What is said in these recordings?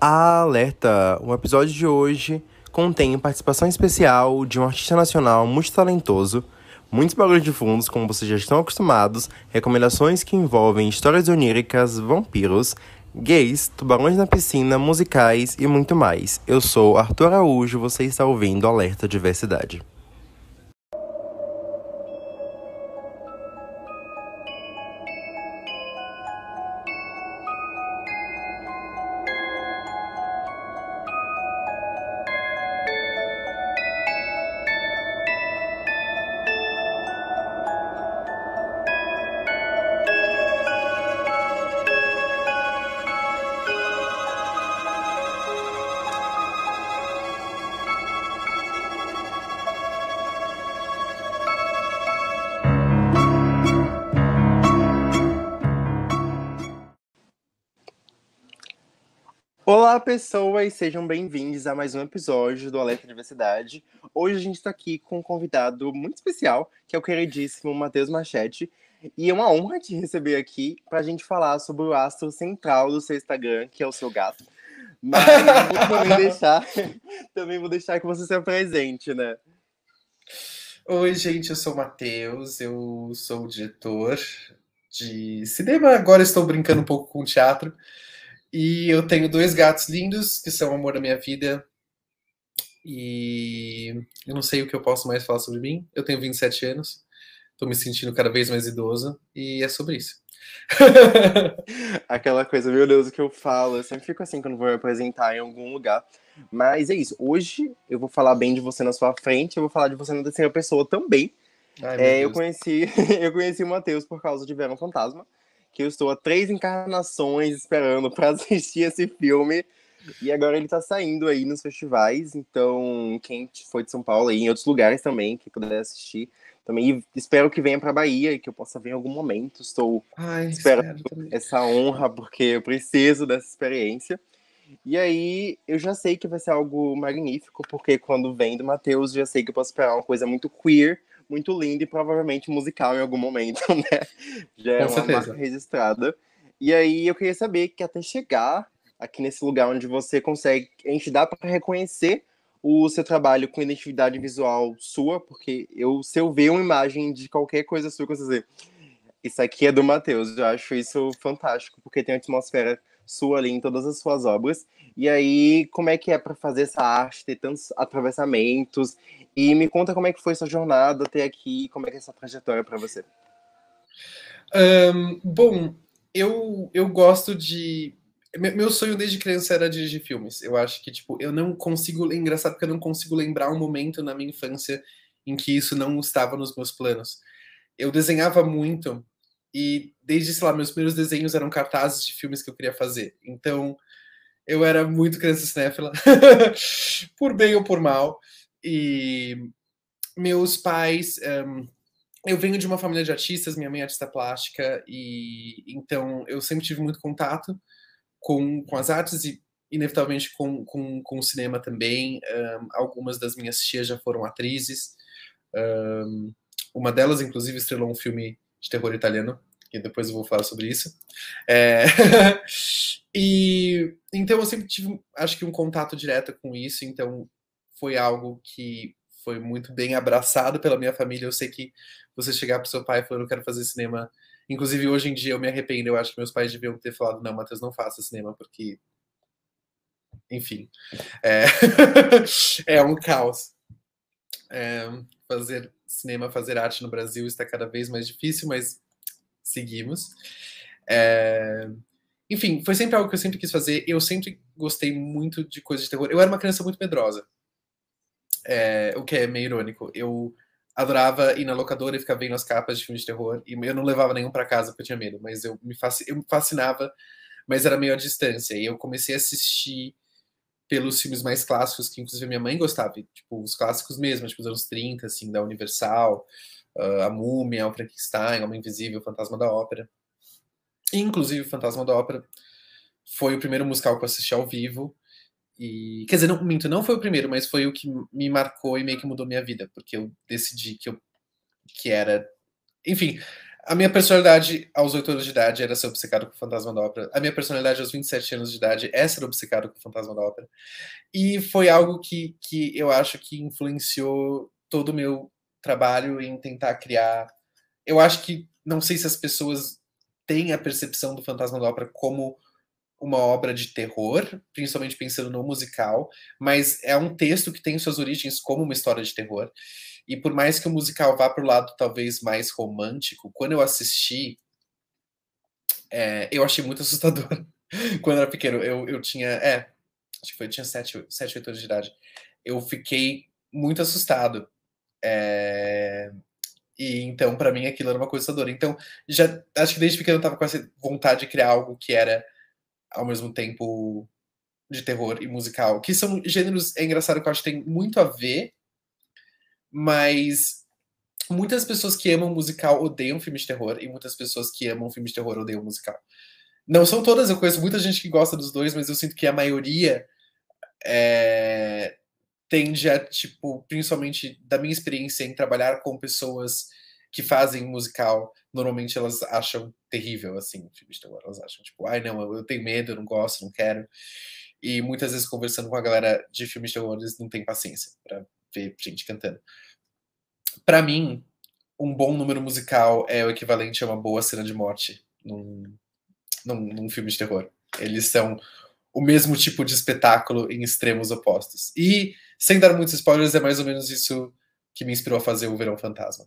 Alerta! O episódio de hoje contém participação especial de um artista nacional muito talentoso, muitos barulhos de fundos, como vocês já estão acostumados, recomendações que envolvem histórias oníricas, vampiros, gays, tubarões na piscina, musicais e muito mais. Eu sou Arthur Araújo, você está ouvindo Alerta Diversidade. Olá, pessoas, sejam bem-vindos a mais um episódio do Alerta Diversidade. Hoje a gente está aqui com um convidado muito especial, que é o queridíssimo Matheus Machete. E é uma honra te receber aqui para a gente falar sobre o astro central do seu Instagram, que é o seu gato. Mas também deixar, também vou deixar que você se apresente, né? Oi, gente, eu sou o Matheus, eu sou o diretor de cinema, agora estou brincando um pouco com teatro. E eu tenho dois gatos lindos, que são o amor da minha vida. E eu não sei o que eu posso mais falar sobre mim. Eu tenho 27 anos, estou me sentindo cada vez mais idoso, e é sobre isso. Aquela coisa, meu Deus, o que eu falo. Eu sempre fico assim quando vou me apresentar em algum lugar. Mas é isso. Hoje eu vou falar bem de você na sua frente, eu vou falar de você na terceira pessoa também. Ai, É, eu conheci, eu conheci o Matheus por causa de Verão Fantasma, que eu estou há três encarnações esperando para assistir esse filme. E agora ele tá saindo aí nos festivais, então quem foi de São Paulo e em outros lugares também, que puder assistir, também espero que venha para Bahia e que eu possa ver em algum momento. Estou Ai, também. essa honra porque eu preciso dessa experiência. E aí, eu já sei que vai ser algo magnífico, porque quando vem do Matheus, já sei que eu posso esperar uma coisa muito queer, muito linda e provavelmente musical em algum momento, né? Já é Com uma certeza. marca registrada. E aí, eu queria saber que até chegar aqui nesse lugar onde você consegue, a gente dá para reconhecer o seu trabalho com identidade visual sua, porque eu, se eu ver uma imagem de qualquer coisa sua, eu consigo dizer, isso aqui é do Matheus. Eu acho isso fantástico, porque tem uma atmosfera sua ali em todas as suas obras. E aí, como é que é para fazer essa arte, ter tantos atravessamentos? E me conta como é que foi sua jornada até aqui, como é que é essa trajetória para você. Ahn, bom, eu, eu gosto de. me- Meu sonho desde criança era dirigir filmes. Eu acho que, tipo, eu não consigo. É engraçado porque eu não consigo lembrar um momento na minha infância em que isso não estava nos meus planos. Eu desenhava muito e desde, sei lá, meus primeiros desenhos eram cartazes de filmes que eu queria fazer. Então, eu era muito criança cinéfila, por bem ou por mal. E meus pais. ahn, eu venho de uma família de artistas, minha mãe é artista plástica, e então eu sempre tive muito contato com, com as artes e, inevitavelmente, com, com, com o cinema também. Ahn, algumas das minhas tias já foram atrizes. Ahn, uma delas, inclusive, estrelou um filme de terror italiano, que depois eu vou falar sobre isso. É, e então eu sempre tive, acho que, um contato direto com isso, então foi algo que foi muito bem abraçado pela minha família. Eu sei que você chegar pro seu pai e falar, eu quero fazer cinema. Inclusive, hoje em dia eu me arrependo. Eu acho que meus pais deviam ter falado, não, Matheus, não faça cinema, porque. Enfim. É, é um caos. É, fazer cinema, fazer arte no Brasil está cada vez mais difícil, mas seguimos. É, Enfim, foi sempre algo que eu sempre quis fazer. Eu sempre gostei muito de coisas de terror. Eu era uma criança muito medrosa. É, o que é meio irônico. Eu adorava ir na locadora e ficar vendo as capas de filmes de terror. E eu não levava nenhum para casa porque eu tinha medo, mas eu me, fasc... eu me fascinava, mas era meio à distância. E eu comecei a assistir pelos filmes mais clássicos, que inclusive minha mãe gostava, tipo, os clássicos mesmo, tipo, os anos 30, assim, da Universal, uh, A Múmia, O Frankenstein, Homem Invisível, Fantasma da Ópera. E, inclusive, o Fantasma da Ópera foi o primeiro musical que eu assisti ao vivo. E, quer dizer, não, minto, não foi o primeiro, mas foi o que me marcou e meio que mudou minha vida, porque eu decidi que eu que era. Enfim, A minha personalidade aos 8 anos de idade era ser obcecado com o Fantasma da Ópera. A minha personalidade aos 27 anos de idade é ser obcecado com o Fantasma da Ópera. E foi algo que, que eu acho que influenciou todo o meu trabalho em tentar criar. Eu acho que, não sei se as pessoas têm a percepção do Fantasma da Ópera como uma obra de terror, principalmente pensando no musical, mas é um texto que tem suas origens como uma história de terror. E por mais que o musical vá para o lado talvez mais romântico, quando eu assisti, é, eu achei muito assustador. quando eu era pequeno, eu, eu tinha. É, acho que foi, eu tinha 7, 7, 8 anos de idade. Eu fiquei muito assustado. É, e então, para mim, aquilo era uma coisa assustadora. Então, já acho que desde pequeno eu tava com essa vontade de criar algo que era ao mesmo tempo de terror e musical, que são gêneros, é engraçado que eu acho que tem muito a ver, mas muitas pessoas que amam musical odeiam filmes de terror e muitas pessoas que amam filmes de terror odeiam musical. Não são todas, eu conheço muita gente que gosta dos dois, mas eu sinto que a maioria é, tende a, tipo, principalmente da minha experiência em trabalhar com pessoas que fazem musical, normalmente elas acham terrível, assim, filmes de terror. Elas acham, tipo, ai, não, eu tenho medo, eu não gosto, não quero. E muitas vezes, conversando com a galera de filmes de terror, eles não têm paciência para ver gente cantando. Para mim, um bom número musical é o equivalente a uma boa cena de morte num, num, num filme de terror. Eles são o mesmo tipo de espetáculo em extremos opostos. E, sem dar muitos spoilers, é mais ou menos isso que me inspirou a fazer o Verão Fantasma.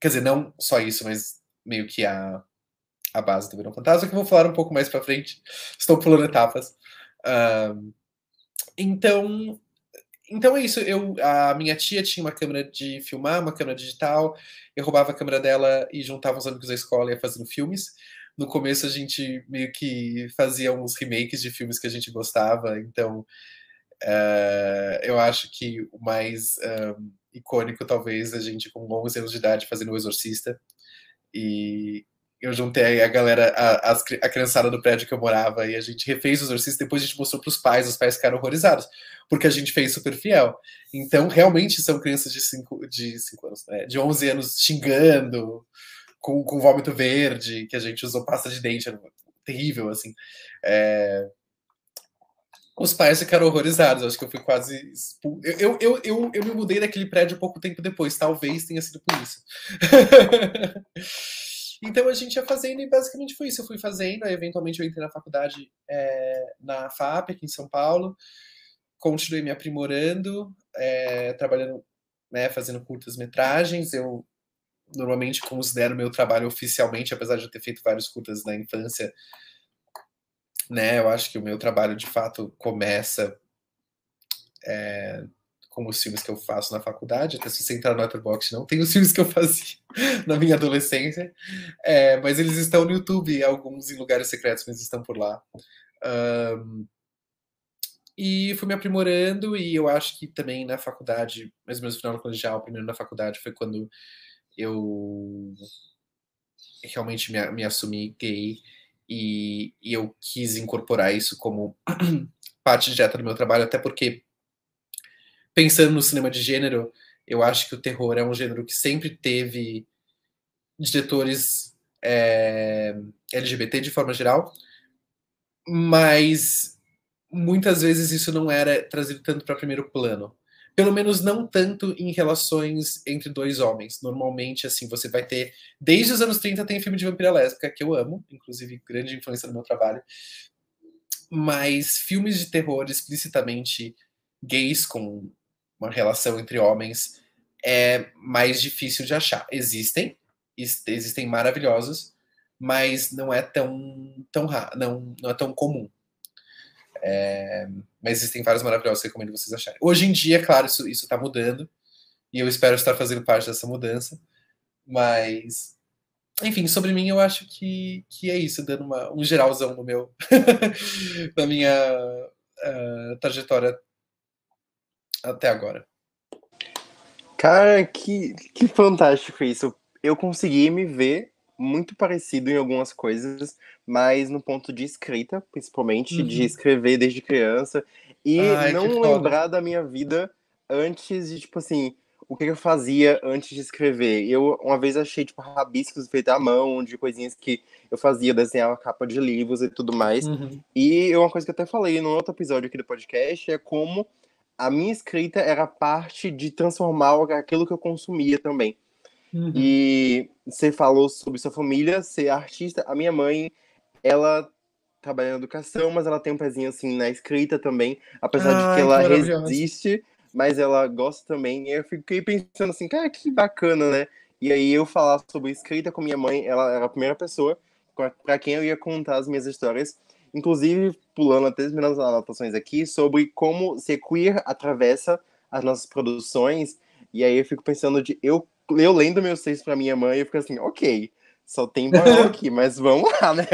Quer dizer, não só isso, mas meio que a, a base do Verão Fantasma, que eu vou falar um pouco mais para frente. Estou pulando etapas. Um, então, então é isso. Eu, a minha tia tinha uma câmera de filmar, uma câmera digital. Eu roubava a câmera dela e juntava os amigos da escola e ia fazendo filmes. No começo a gente meio que fazia uns remakes de filmes que a gente gostava. Então, uh, eu acho que o mais um, icônico, talvez, a gente com 11 anos de idade fazendo O Exorcista. E eu juntei a galera, a, a, a criançada do prédio que eu morava, e a gente refez o Exorcista. Depois a gente mostrou para os pais, os pais ficaram horrorizados, porque a gente fez super fiel. Então, realmente são crianças de 5 de cinco anos, né? de 11 anos xingando, com, com vômito verde, que a gente usou pasta de dente, terrível, assim. É, os pais ficaram horrorizados, acho que eu fui quase expul... eu, eu, eu, eu, me mudei daquele prédio pouco tempo depois, talvez tenha sido por isso. então a gente ia fazendo e basicamente foi isso. Eu fui fazendo, aí eventualmente eu entrei na faculdade é, na FAP, aqui em São Paulo, continuei me aprimorando, é, trabalhando, né, fazendo curtas metragens. Eu normalmente considero meu trabalho oficialmente, apesar de eu ter feito vários curtas na infância, né? Eu acho que o meu trabalho de fato começa é, com os filmes que eu faço na faculdade. Até se você entrar no Letterboxd, não tem os filmes que eu fazia na minha adolescência, é, mas eles estão no YouTube, alguns em lugares secretos, mas estão por lá. Um, e fui me aprimorando, e eu acho que também na faculdade, mais ou menos no final do colegial, primeiro na faculdade, foi quando eu realmente me, me assumi gay e, e eu quis incorporar isso como parte direta do meu trabalho, até porque, pensando no cinema de gênero, eu acho que o terror é um gênero que sempre teve diretores é, LGBT de forma geral, mas muitas vezes isso não era trazido tanto para primeiro plano. Pelo menos não tanto em relações entre dois homens. Normalmente, assim, você vai ter. Desde os anos 30 tem filme de vampira lésbica, que eu amo, inclusive grande influência no meu trabalho. Mas filmes de terror explicitamente gays com uma relação entre homens é mais difícil de achar. Existem, existem maravilhosos, mas não é tão, tão não, não é tão comum. É, mas existem vários maravilhosos recomendo vocês acharem. Hoje em dia, claro, isso está mudando. E eu espero estar fazendo parte dessa mudança. Mas, enfim, sobre mim eu acho que, que é isso, dando uma, um geralzão no meu, na minha uh, trajetória até agora. Cara, que, que fantástico isso. Eu consegui me ver muito parecido em algumas coisas, mas no ponto de escrita, principalmente, uhum. de escrever desde criança e Ai, não lembrar da minha vida antes de, tipo assim, o que eu fazia antes de escrever. Eu uma vez achei tipo rabiscos feitos à mão, de coisinhas que eu fazia, desenhava capa de livros e tudo mais. Uhum. E uma coisa que eu até falei no outro episódio aqui do podcast é como a minha escrita era parte de transformar aquilo que eu consumia também. Uhum. E você falou sobre sua família, ser artista. A minha mãe, ela trabalha na educação, mas ela tem um pezinho assim na escrita também, apesar Ai, de que ela resiste, mas ela gosta também. E eu fiquei pensando assim, cara, que bacana, né? E aí eu falar sobre escrita com minha mãe, ela era a primeira pessoa para quem eu ia contar as minhas histórias, inclusive pulando até as minhas anotações aqui sobre como ser queer atravessa as nossas produções. E aí eu fico pensando de eu eu lendo meus textos para minha mãe, eu fico assim, ok, só tem barão aqui, mas vamos lá, né?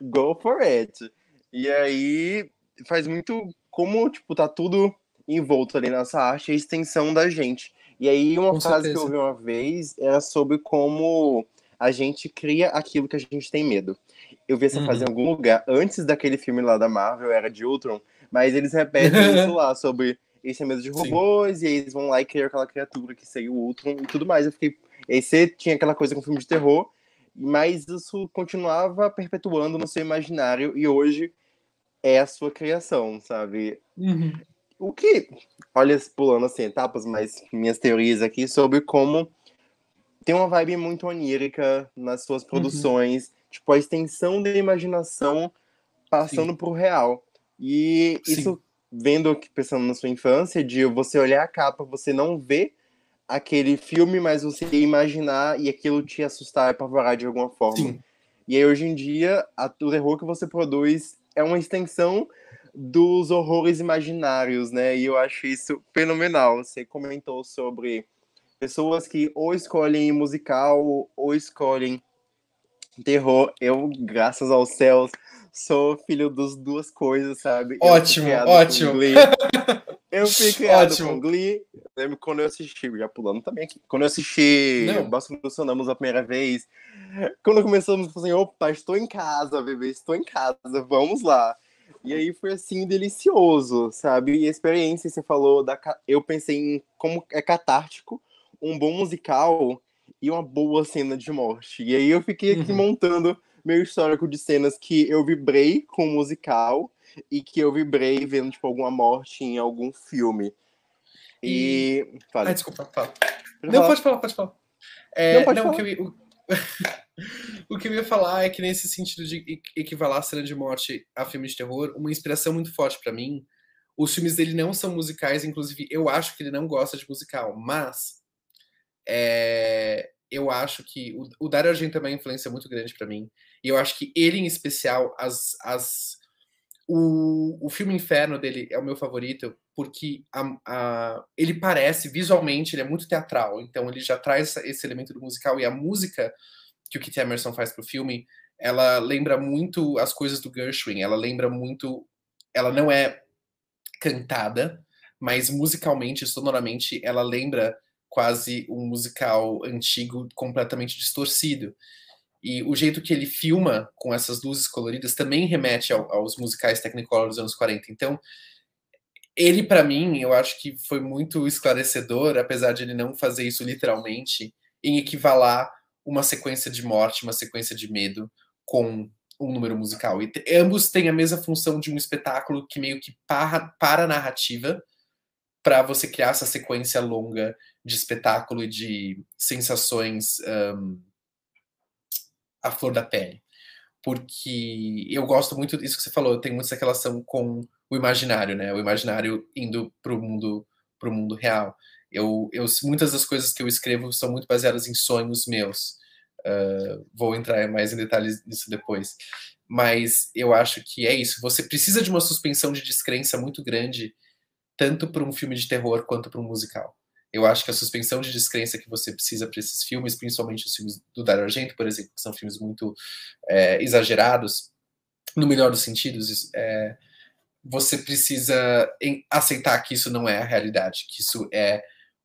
Go for it. E aí faz muito como, tipo, tá tudo envolto ali nessa arte, a extensão da gente. E aí uma Com frase certeza. que eu ouvi uma vez era sobre como a gente cria aquilo que a gente tem medo. Eu vi essa frase Uhum. em algum lugar, antes daquele filme lá da Marvel, era de Ultron, mas eles repetem isso lá, sobre esse medo de Sim. robôs, e aí eles vão lá e criam aquela criatura que seria o Ultron e tudo mais. Eu fiquei. E você tinha aquela coisa com filme de terror, mas isso continuava perpetuando no seu imaginário, e hoje é a sua criação, sabe? Uhum. O que, olha, pulando assim etapas, mas minhas teorias aqui sobre como tem uma vibe muito onírica nas suas Uhum. Tipo, a extensão da imaginação passando pro real. E Sim. isso, vendo aqui, pensando na sua infância, de você olhar a capa, você não vê aquele filme, mas você imaginar e aquilo te assustar e apavorar de alguma forma. Sim. E aí, hoje em dia, a, o terror que você produz é uma extensão dos horrores imaginários, né? E eu acho isso fenomenal. Você comentou sobre pessoas que ou escolhem musical ou escolhem terror. Eu, graças aos céus, sou filho das duas coisas, sabe? Ótimo, ótimo. Eu fui criado Ótimo. com Glee. Lembro quando eu assisti, já pulando também aqui. Quando eu assisti. Boston do Sonamos a primeira vez, quando começamos, eu falei assim, opa, estou em casa, bebê, estou em casa, vamos lá. E aí foi assim, delicioso, sabe? E a experiência, você falou, da, eu pensei em como é catártico um bom musical e uma boa cena de morte. E aí eu fiquei aqui Uhum. montando meu histórico de cenas que eu vibrei com o musical e que eu vibrei vendo, tipo, alguma morte em algum filme. E. Ai, desculpa, fala. Pode Não, falar. pode falar, pode falar. É, Não, pode não, o falar. que eu ia- o... o que eu ia falar é que nesse sentido de equ- equivalar a cena de morte a filme de terror, uma inspiração muito forte pra mim. Os filmes dele não são musicais, inclusive eu acho que ele não gosta de musical, mas é, eu acho que o, o Dario Argento também é uma influência muito grande pra mim. E eu acho que ele, em especial, as, as, o, o filme Inferno dele é o meu favorito, porque a- a- ele parece, visualmente, ele é muito teatral, então ele já traz esse elemento do musical, e a música que o Keith Emerson faz pro filme, ela lembra muito as coisas do Gershwin, ela lembra muito, ela não é cantada, mas musicalmente, sonoramente, ela lembra quase um musical antigo completamente distorcido. E o jeito que ele filma com essas luzes coloridas também remete ao- aos musicais Technicolor dos anos 40. Então, ele, para mim, eu acho que foi muito esclarecedor, apesar de ele não fazer isso literalmente, em equivalar uma sequência de morte, uma sequência de medo com um número musical. E ambos têm a mesma função de um espetáculo que meio que para, para a narrativa para você criar essa sequência longa de espetáculo e de sensações ahn, à flor da pele. Porque eu gosto muito disso que você falou, tem muito essa relação com o imaginário, né? O imaginário indo para o mundo, pro mundo real. Eu, eu, muitas das coisas que eu escrevo são muito baseadas em sonhos meus. Uh, vou entrar mais em detalhes nisso depois. Mas eu acho que é isso. Você precisa de uma suspensão de descrença muito grande, tanto para um filme de terror quanto para um musical. Eu acho que a suspensão de descrença que você precisa para esses filmes, principalmente os filmes do Dario Argento, por exemplo, que são filmes muito é, exagerados, no melhor dos sentidos, é, você precisa aceitar que isso não é a realidade, que isso é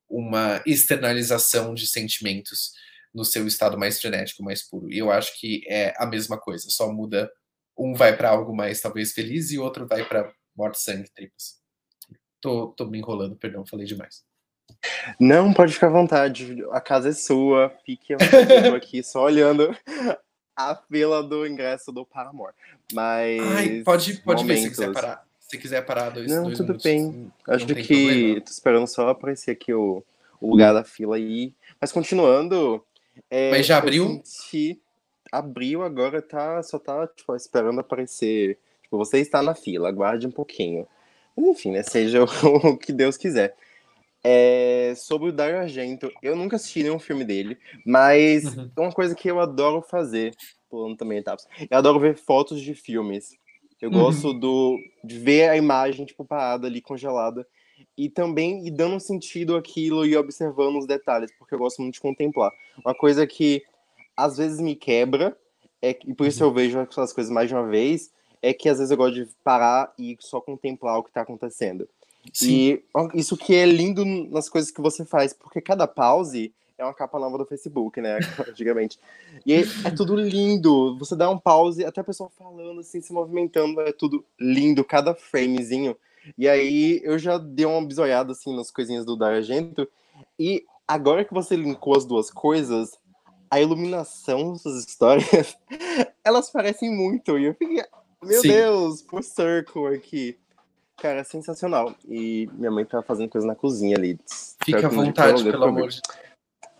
uma externalização de sentimentos no seu estado mais frenético, mais puro. E eu acho que é a mesma coisa, só muda. Um vai para algo mais talvez feliz e outro vai para morte, sangue, tripas. Tô, tô me enrolando, perdão, falei demais. Não, pode ficar à vontade. A casa é sua. Fique à vontade. Eu tô aqui só olhando a fila do ingresso do Paramore. Mas. Ai, pode, pode ver se quiser parar. Se quiser parar dois Não, dois tudo minutos, bem. Acho que. problema. Tô esperando só aparecer aqui o, o lugar da fila aí. Mas continuando. é, Mas já abriu? senti- Abriu agora, tá, só tá tipo, esperando aparecer. Tipo, você está na fila, aguarde um pouquinho. Mas enfim, né? Seja o que Deus quiser. É, sobre o Dario Argento, eu nunca assisti nenhum filme dele, mas Uhum. é uma coisa que eu adoro fazer, pulando também etapas. Eu adoro ver fotos de filmes. Eu Uhum. gosto do, de ver a imagem, tipo, parada ali, congelada. E também ir dando sentido àquilo e observando os detalhes, porque eu gosto muito de contemplar. Uma coisa que às vezes me quebra, é, e por isso eu vejo as coisas mais de uma vez, é que às vezes eu gosto de parar e só contemplar o que tá acontecendo. Sim. E isso que é lindo nas coisas que você faz, porque cada pause é uma capa nova do Facebook, né? Antigamente. E é, tudo lindo. Você dá um pause, até a pessoa falando, assim, se movimentando, é tudo lindo, cada framezinho. E aí eu já dei uma bisoiada, assim, nas coisinhas do Dario Argento. E agora que você linkou as duas coisas, a iluminação dessas histórias, elas parecem muito. E eu fiquei, meu Sim. Deus, por circle aqui. Cara, é sensacional. E minha mãe tá fazendo coisa na cozinha ali. Fica à vontade, pelo amor de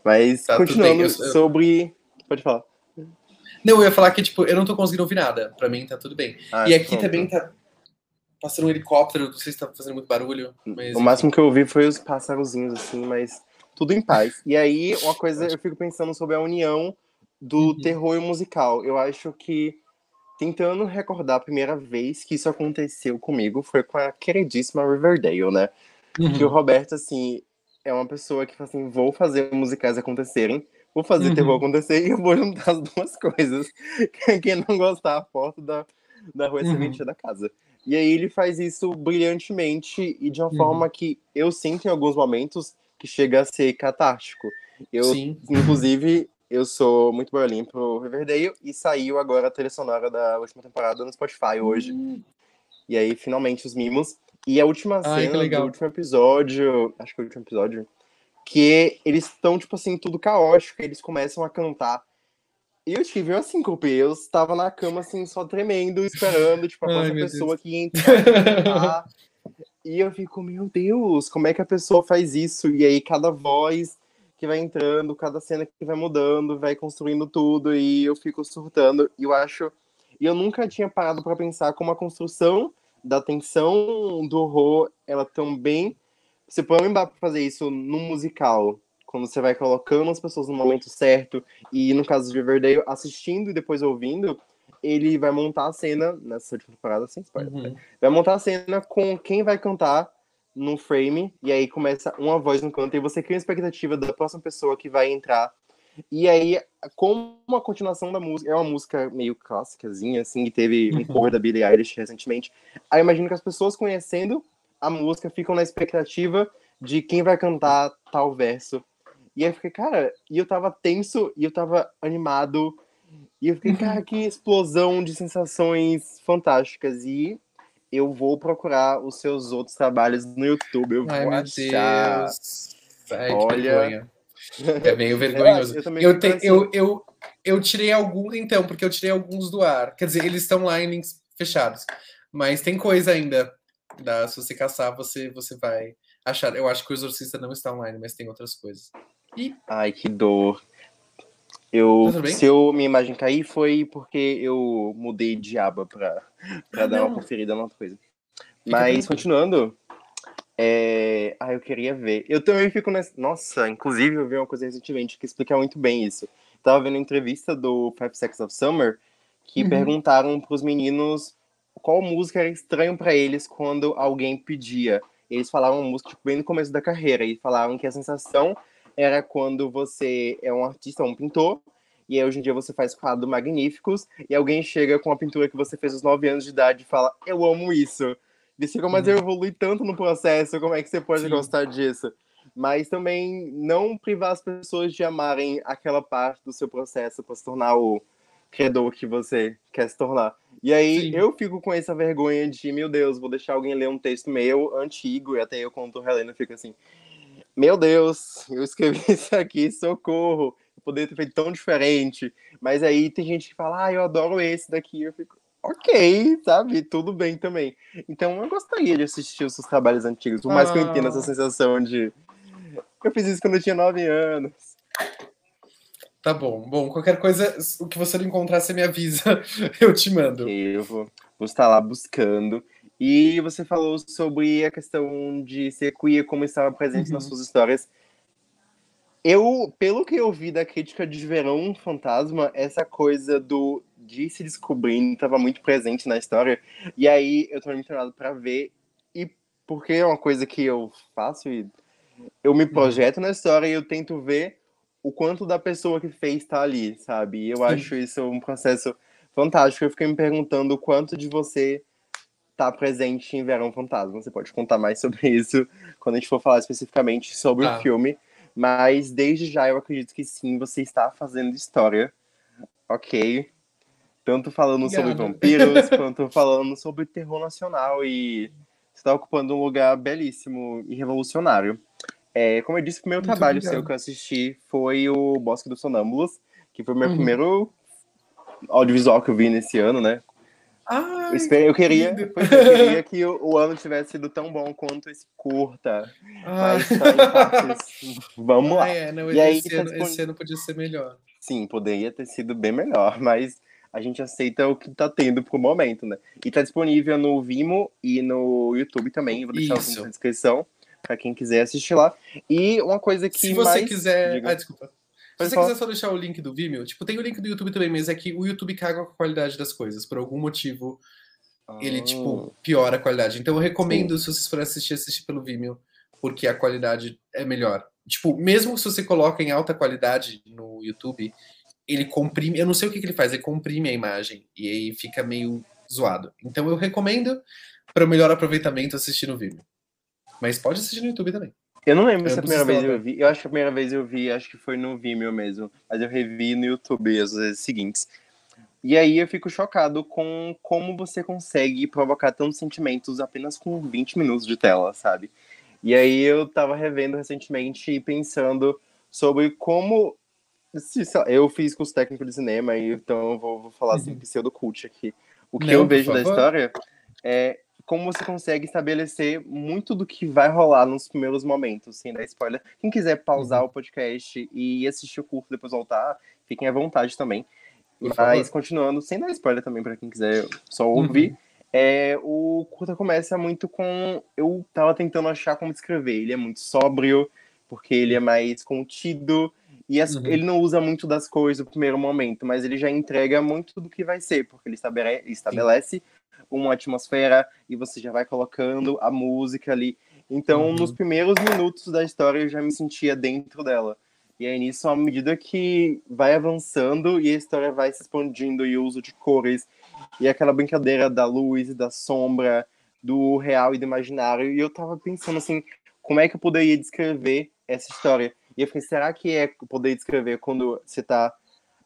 Mas Tá, continuando sobre. Pode falar. Não, eu ia falar que, tipo, eu não tô conseguindo ouvir nada. Pra mim tá tudo bem. Ah, e aqui pronto. também tá passando um helicóptero, não sei se tá fazendo muito barulho. Mas, O máximo que eu ouvi foi os pássarozinhos, assim, mas tudo em paz. E aí, uma coisa, eu fico pensando sobre a união do Uhum. terror e musical. Eu acho que, tentando recordar a primeira vez que isso aconteceu comigo, foi com a queridíssima Riverdale, né? Uhum. Que o Roberto, assim, é uma pessoa que fala assim: vou fazer musicais acontecerem, vou fazer Uhum. terror acontecer e eu vou juntar as duas coisas. Quem não gostar, a foto da, da rua é Uhum. serventia da casa. E aí ele faz isso brilhantemente e de uma Uhum. forma que eu sinto em alguns momentos que chega a ser catártico. Eu, Sim. inclusive, eu sou muito boiolinho pro Riverdale e saiu agora a trilha sonora da última temporada no Spotify hoje. Hum, E aí, finalmente, os mimos. E a última Ai, que cena do último episódio, acho que é o último episódio, que eles estão, tipo assim, tudo caótico, eles começam a cantar. E eu tive uma síncope, eu estava na cama, assim, só tremendo, esperando, tipo, a próxima pessoa que ia entrar e cantar. E eu fico, meu Deus, como é que a pessoa faz isso? E aí, cada voz que vai entrando, cada cena que vai mudando, vai construindo tudo, e eu fico surtando. E eu acho. E eu nunca tinha parado para pensar como a construção da tensão do horror, ela também. Você pode lembrar pra fazer isso num musical, quando você vai colocando as pessoas no momento certo, e no caso de Riverdale, assistindo e depois ouvindo, ele vai montar a cena, nessa última temporada, sem spoiler, uhum. vai montar a cena com quem vai cantar no frame, e aí começa uma voz no canto, e você cria uma expectativa da próxima pessoa que vai entrar. E aí, como a continuação da música, é uma música meio clássicazinha, assim, que teve um Uhum. cover da Billie Eilish recentemente, aí eu imagino que as pessoas conhecendo a música ficam na expectativa de quem vai cantar tal verso. E aí eu fiquei, cara, e eu tava tenso, e eu tava animado, e eu fiquei, Uhum. cara, que explosão de sensações fantásticas. E eu vou procurar os seus outros trabalhos no YouTube. Eu Ai, vou meu achar. Deus. Ai, Olha. É meio vergonhoso. eu Eu, te- eu, eu, eu tirei alguns, então, porque eu tirei alguns do ar. Quer dizer, eles estão lá em links fechados. Mas tem coisa ainda. Da, se você caçar, você, você vai achar. Eu acho que o Exorcista não está online, mas tem outras coisas. Ai, que dor. Eu, Tá se eu, minha imagem cair, foi porque eu mudei de aba pra, pra Ah, dar não. uma conferida na outra coisa. Mas, continuando. É... Ah, eu queria ver. Eu também fico nessa. Nossa, inclusive eu vi uma coisa recentemente que explica muito bem isso. Tava vendo uma entrevista do Five Seconds of Summer que Uhum. perguntaram pros meninos qual música era estranho pra eles quando alguém pedia. Eles falavam música tipo, bem no começo da carreira e falaram que a sensação era quando você é um artista, um pintor, e aí hoje em dia você faz quadros magníficos, e alguém chega com a pintura que você fez aos 9 anos de idade e fala, eu amo isso. Eles ficam, mas eu evolui tanto no processo, como é que você pode Sim. gostar disso? Mas também não privar as pessoas de amarem aquela parte do seu processo para se tornar o criador que você quer se tornar. E aí Sim. eu fico com essa vergonha de, meu Deus, vou deixar alguém ler um texto meu antigo, e até eu quando tô relendo fico assim, meu Deus, eu escrevi isso aqui, socorro, eu poderia ter feito tão diferente. Mas aí tem gente que fala, ah, eu adoro esse daqui, eu fico, ok, sabe, tudo bem também. Então eu gostaria de assistir os seus trabalhos antigos, por mais ah. que eu entenda essa ah. sensação de, eu fiz isso quando eu tinha nove anos. Tá bom. Bom, qualquer coisa, o que você não encontrar, você me avisa, eu te mando. Eu vou, vou estar lá buscando. E você falou sobre a questão de ser queer, como estava presente uhum. nas suas histórias. Eu, pelo que eu vi da crítica de Verão Fantasma, essa coisa do de se descobrindo estava muito presente na história. E aí eu tô muito internado para ver. E porque é uma coisa que eu faço e eu me uhum. projeto na história e eu tento ver o quanto da pessoa que fez tá ali, sabe? E eu Sim. acho isso um processo fantástico. Eu fiquei me perguntando o quanto de você tá presente em Verão Fantasma. Você pode contar mais sobre isso quando a gente for falar especificamente sobre ah. o filme. Mas desde já eu acredito que sim, você está fazendo história. Ok. Tanto falando Obrigada. sobre vampiros, quanto falando sobre terror nacional. E você está ocupando um lugar belíssimo e revolucionário. É, como eu disse, o Muito trabalho seu que eu assisti foi o Bosque dos Sonâmbulos, que foi o meu uhum. primeiro audiovisual que eu vi nesse ano, né? Ah, eu, esperei, eu, queria, eu queria que o, o, ano tivesse sido tão bom quanto esse curta. Ah. Mas partes, vamos lá. Ah, é, não, e aí, esse, ano, esse ano podia ser melhor. Sim, poderia ter sido bem melhor, mas a gente aceita o que tá tendo pro momento, né? E tá disponível no Vimo e no YouTube também. Vou deixar Isso. o link na descrição para quem quiser assistir lá. E uma coisa que. Se você mais... quiser. Diga. Ah, desculpa. Se você falar. quiser só deixar o link do Vimeo, tipo, tem o link do YouTube também, mas é que o YouTube caga com a qualidade das coisas. Por algum motivo, oh. ele, tipo, piora a qualidade. Então eu recomendo, Sim. se vocês forem assistir, assistir pelo Vimeo, porque a qualidade é melhor. Tipo, mesmo se você coloca em alta qualidade no YouTube, ele comprime. Eu não sei o que, que ele faz, ele comprime a imagem e aí fica meio zoado. Então eu recomendo, para o melhor aproveitamento, assistir no Vimeo. Mas pode assistir no YouTube também. Eu não lembro se a primeira vez eu vi. Eu acho que a primeira vez eu vi, acho que foi no Vimeo mesmo. Mas eu revi no YouTube as vezes seguintes. E aí eu fico chocado com como você consegue provocar tantos sentimentos apenas com 20 minutos de tela, sabe? E aí eu tava revendo recentemente e pensando sobre como. Eu fiz curso técnico de cinema, então eu vou, vou falar assim, uhum. pseudo-cult aqui. O que não, eu vejo da história é como você consegue estabelecer muito do que vai rolar nos primeiros momentos, sem dar spoiler. Quem quiser pausar uhum. o podcast e assistir o curso depois voltar, fiquem à vontade também. Por Mas favor. continuando, sem dar spoiler também para quem quiser só ouvir, uhum. é, o curta começa muito com. Eu tava tentando achar como descrever. Ele é muito sóbrio, porque ele é mais contido. E as, uhum. ele não usa muito das coisas no primeiro momento, mas ele já entrega muito do que vai ser, porque ele estabelece, estabelece uma atmosfera e você já vai colocando a música ali. Então, uhum. nos primeiros minutos da história, eu já me sentia dentro dela. E aí, nisso, à medida que vai avançando e a história vai se expandindo e o uso de cores, e aquela brincadeira da luz e da sombra, do real e do imaginário, e eu tava pensando assim, como é que eu poderia descrever essa história? E eu falei, será que é poder descrever quando você tá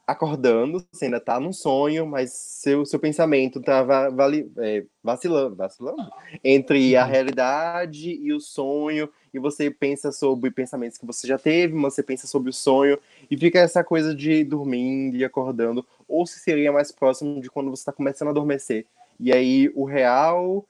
acordando, você ainda tá num sonho, mas seu, seu pensamento tá vali, é, vacilando, vacilando entre a uhum. realidade e o sonho, e você pensa sobre pensamentos que você já teve, você pensa sobre o sonho, e fica essa coisa de dormindo e acordando, ou se seria mais próximo de quando você está começando a adormecer. E aí o real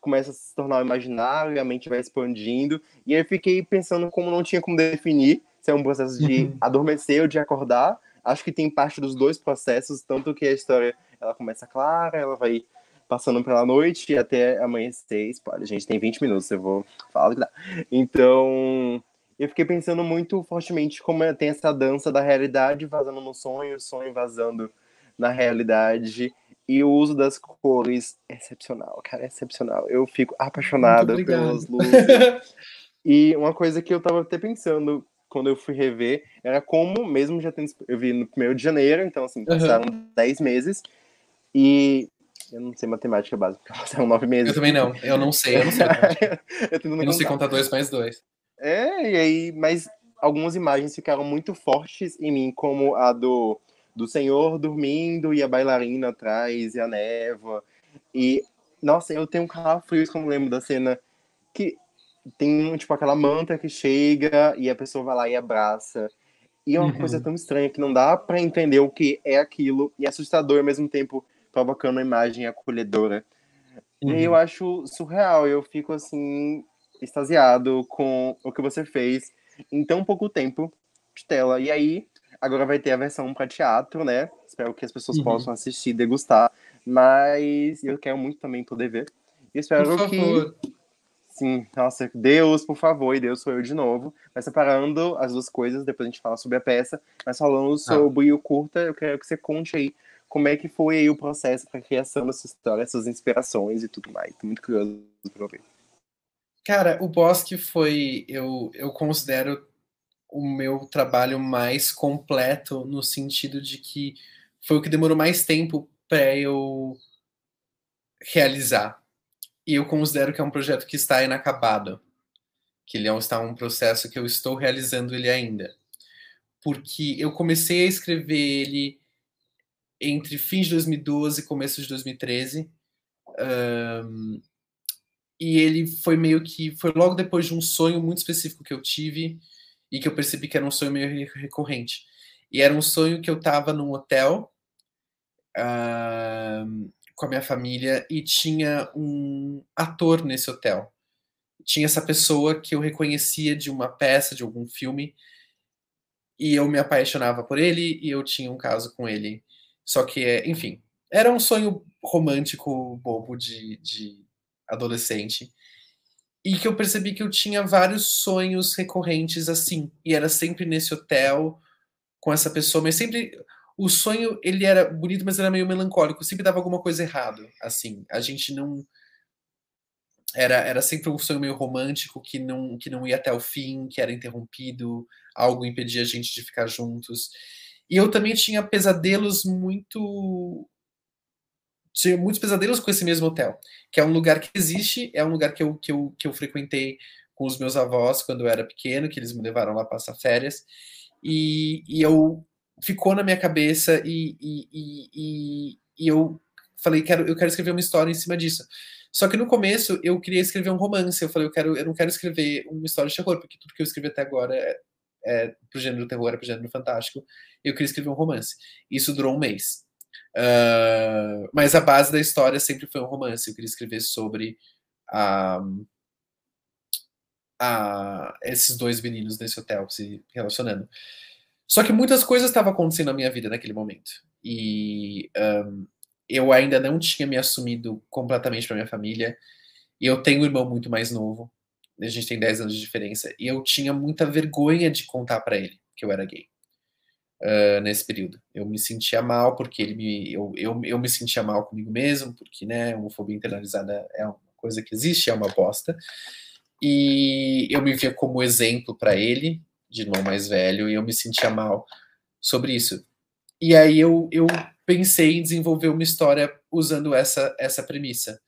começa a se tornar imaginário, e a mente vai expandindo, e aí eu fiquei pensando como não tinha como definir se é um processo de uhum. adormecer ou de acordar, acho que tem parte dos dois processos, tanto que a história ela começa clara, ela vai passando pela noite até amanhecer. Spoiler, gente, tem 20 minutos, eu vou falar que dá. Então, eu fiquei pensando muito fortemente como tem essa dança da realidade vazando no sonho, o sonho vazando na realidade. E o uso das cores é excepcional, cara, é excepcional. Eu fico apaixonada pelas luzes. e uma coisa que eu tava até pensando quando eu fui rever, era como, mesmo já tendo. Eu vi no primeiro de janeiro, então, assim, passaram uhum. 10 meses. E. Eu não sei matemática básica, passaram 9 meses. Eu também não, eu não sei, eu não sei. eu, eu não sei contar 2 mais 2. É, e aí, mas algumas imagens ficaram muito fortes em mim, como a do, do senhor dormindo e a bailarina atrás e a névoa. E, nossa, eu tenho um calafrios como lembro da cena que tem, tipo, aquela manta que chega e a pessoa vai lá e abraça. E é uma Uhum. coisa tão estranha que não dá pra entender o que é aquilo e é assustador ao mesmo tempo, provocando uma imagem acolhedora. E aí eu Uhum. acho surreal, eu fico assim, extasiado com o que você fez em tão pouco tempo de tela. E aí, agora vai ter a versão para teatro, né? Espero que as pessoas Uhum. possam assistir, degustar. Mas eu quero muito também poder ver. E espero que. Favor. Sim, nossa, Deus, por favor, e Deus sou eu de novo. Mas separando as duas coisas, depois a gente fala sobre a peça. Mas falando sobre o curta, eu quero que você conte aí como é que foi o processo para a criação dessa história, essas inspirações e tudo mais. Tô muito curioso para ouvir. Cara, o Bosque foi, eu, eu considero o meu trabalho mais completo no sentido de que foi o que demorou mais tempo para eu realizar. E eu considero que é um projeto que está inacabado, que ele está um processo que eu estou realizando ele ainda. Porque eu comecei a escrever ele entre fim de 2012 e começo de 2013. Um, e ele foi meio que foi logo depois de um sonho muito específico que eu tive e que eu percebi que era um sonho meio recorrente. E era um sonho que eu estava num hotel uh, com a minha família e tinha um ator nesse hotel. Tinha essa pessoa que eu reconhecia de uma peça, de algum filme, e eu me apaixonava por ele e eu tinha um caso com ele. Só que, enfim, era um sonho romântico bobo de, de adolescente. E que eu percebi que eu tinha vários sonhos recorrentes assim. E era sempre nesse hotel, com essa pessoa, mas sempre. O sonho, ele era bonito, mas era meio melancólico. Sempre dava alguma coisa errado, assim. A gente não. Era, era sempre um sonho meio romântico que não, que não ia até o fim, que era interrompido, algo impedia a gente de ficar juntos. E eu também tinha pesadelos muito tinha muitos pesadelos com esse mesmo hotel, que é um lugar que existe, é um lugar que eu, que eu, que eu frequentei com os meus avós quando eu era pequeno, que eles me levaram lá passar férias, e, e eu ficou na minha cabeça e, e, e, e, eu falei, quero, eu quero escrever uma história em cima disso. Só que no começo eu queria escrever um romance, eu falei, eu, quero, eu não quero escrever uma história de terror, porque tudo que eu escrevi até agora é, é pro gênero terror, é pro gênero fantástico, eu queria escrever um romance. Isso durou um mês. Uh, mas a base da história sempre foi um romance. Eu queria escrever sobre a, a, esses dois meninos nesse hotel se relacionando. Só que muitas coisas estavam acontecendo na minha vida naquele momento. E um, eu ainda não tinha me assumido completamente para minha família. E eu tenho um irmão muito mais novo. A gente tem 10 anos de diferença. E eu tinha muita vergonha de contar para ele que eu era gay. Uh, nesse período. Eu me sentia mal porque ele me, eu, eu, eu me sentia mal comigo mesmo, porque né, homofobia internalizada é uma coisa que existe, é uma bosta. E eu me via como exemplo para ele, de irmão mais velho, e eu me sentia mal sobre isso. E aí eu, eu pensei em desenvolver uma história usando essa, essa premissa.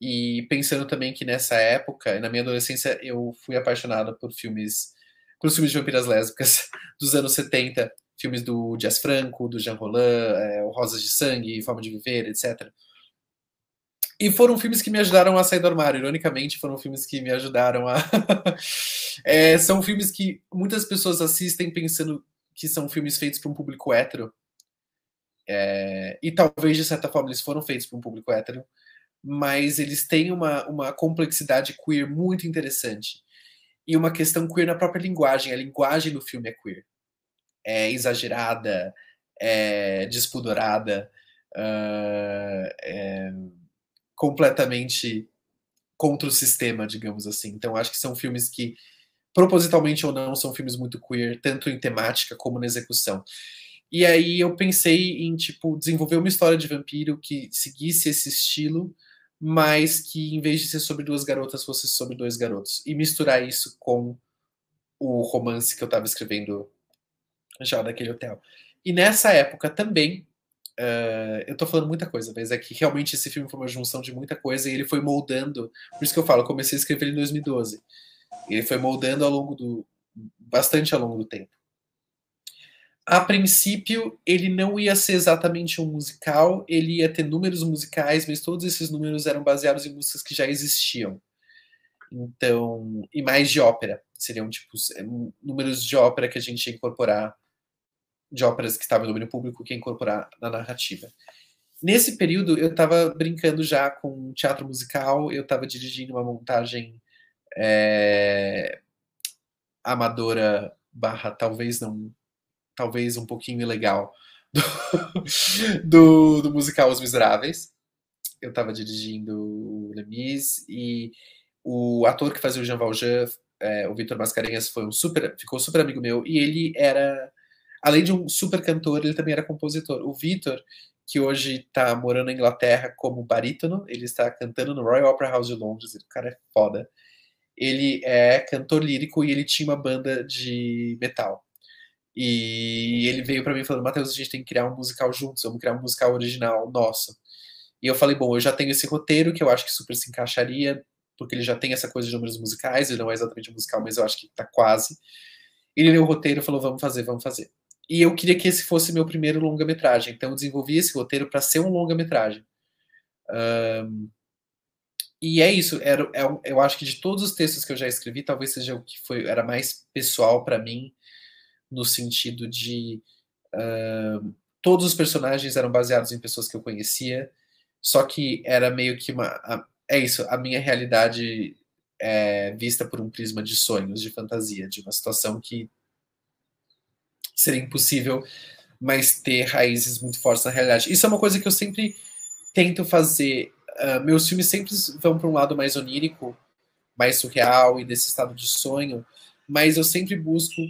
E pensando também que nessa época, na minha adolescência, eu fui apaixonada por filmes, por filmes de vampiras lésbicas dos anos 70, filmes do Jazz Franco, do Jean Roland, é, Rosas de Sangue, Forma de Viver, etc. E foram filmes que me ajudaram a sair do armário. Ironicamente, foram filmes que me ajudaram a. é, são filmes que muitas pessoas assistem pensando que são filmes feitos para um público hétero. É, e talvez, de certa forma, eles foram feitos para um público hétero, mas eles têm uma, uma complexidade queer muito interessante. E uma questão queer na própria linguagem. A linguagem do filme é queer é exagerada, é despudorada, uh, é completamente contra o sistema, digamos assim. Então, acho que são filmes que, propositalmente ou não, são filmes muito queer, tanto em temática como na execução. E aí eu pensei em, tipo, desenvolver uma história de vampiro que seguisse esse estilo, mas que, em vez de ser sobre duas garotas, fosse sobre dois garotos. E misturar isso com o romance que eu estava escrevendo já daquele hotel. E nessa época também, uh, eu tô falando muita coisa, mas é que realmente esse filme foi uma junção de muita coisa e ele foi moldando. Por isso que eu falo, eu comecei a escrever em 2012. Ele foi moldando ao longo do. bastante ao longo do tempo. A princípio, ele não ia ser exatamente um musical, ele ia ter números musicais, mas todos esses números eram baseados em músicas que já existiam. Então, e mais de ópera. Seriam, tipo, números de ópera que a gente ia incorporar, de óperas que estavam no domínio público, que ia incorporar na narrativa. Nesse período, eu estava brincando já com teatro musical, eu estava dirigindo uma montagem é, amadora barra talvez não talvez um pouquinho ilegal do, do, do musical Os Miseráveis. Eu estava dirigindo o Lemis e o ator que fazia o Jean Valjean, é, o Vitor Mascarenhas, foi um super, ficou super amigo meu e ele era, além de um super cantor, ele também era compositor. O Vitor, que hoje está morando na Inglaterra como barítono, ele está cantando no Royal Opera House de Londres, o cara é foda. Ele é cantor lírico e ele tinha uma banda de metal. E ele veio para mim falando: Matheus, a gente tem que criar um musical juntos, vamos criar um musical original nosso. E eu falei: bom, eu já tenho esse roteiro que eu acho que super se encaixaria, porque ele já tem essa coisa de números musicais, ele não é exatamente musical, mas eu acho que tá quase. Ele leu o roteiro e falou: vamos fazer, vamos fazer. E eu queria que esse fosse meu primeiro longa-metragem, então eu desenvolvi esse roteiro para ser um longa-metragem. Um, e é isso, era, é, eu acho que de todos os textos que eu já escrevi, talvez seja o que foi era mais pessoal para mim no sentido de uh, todos os personagens eram baseados em pessoas que eu conhecia, só que era meio que uma. A, é isso, a minha realidade é vista por um prisma de sonhos, de fantasia, de uma situação que seria impossível, mas ter raízes muito fortes na realidade. Isso é uma coisa que eu sempre tento fazer. Uh, meus filmes sempre vão para um lado mais onírico, mais surreal e desse estado de sonho, mas eu sempre busco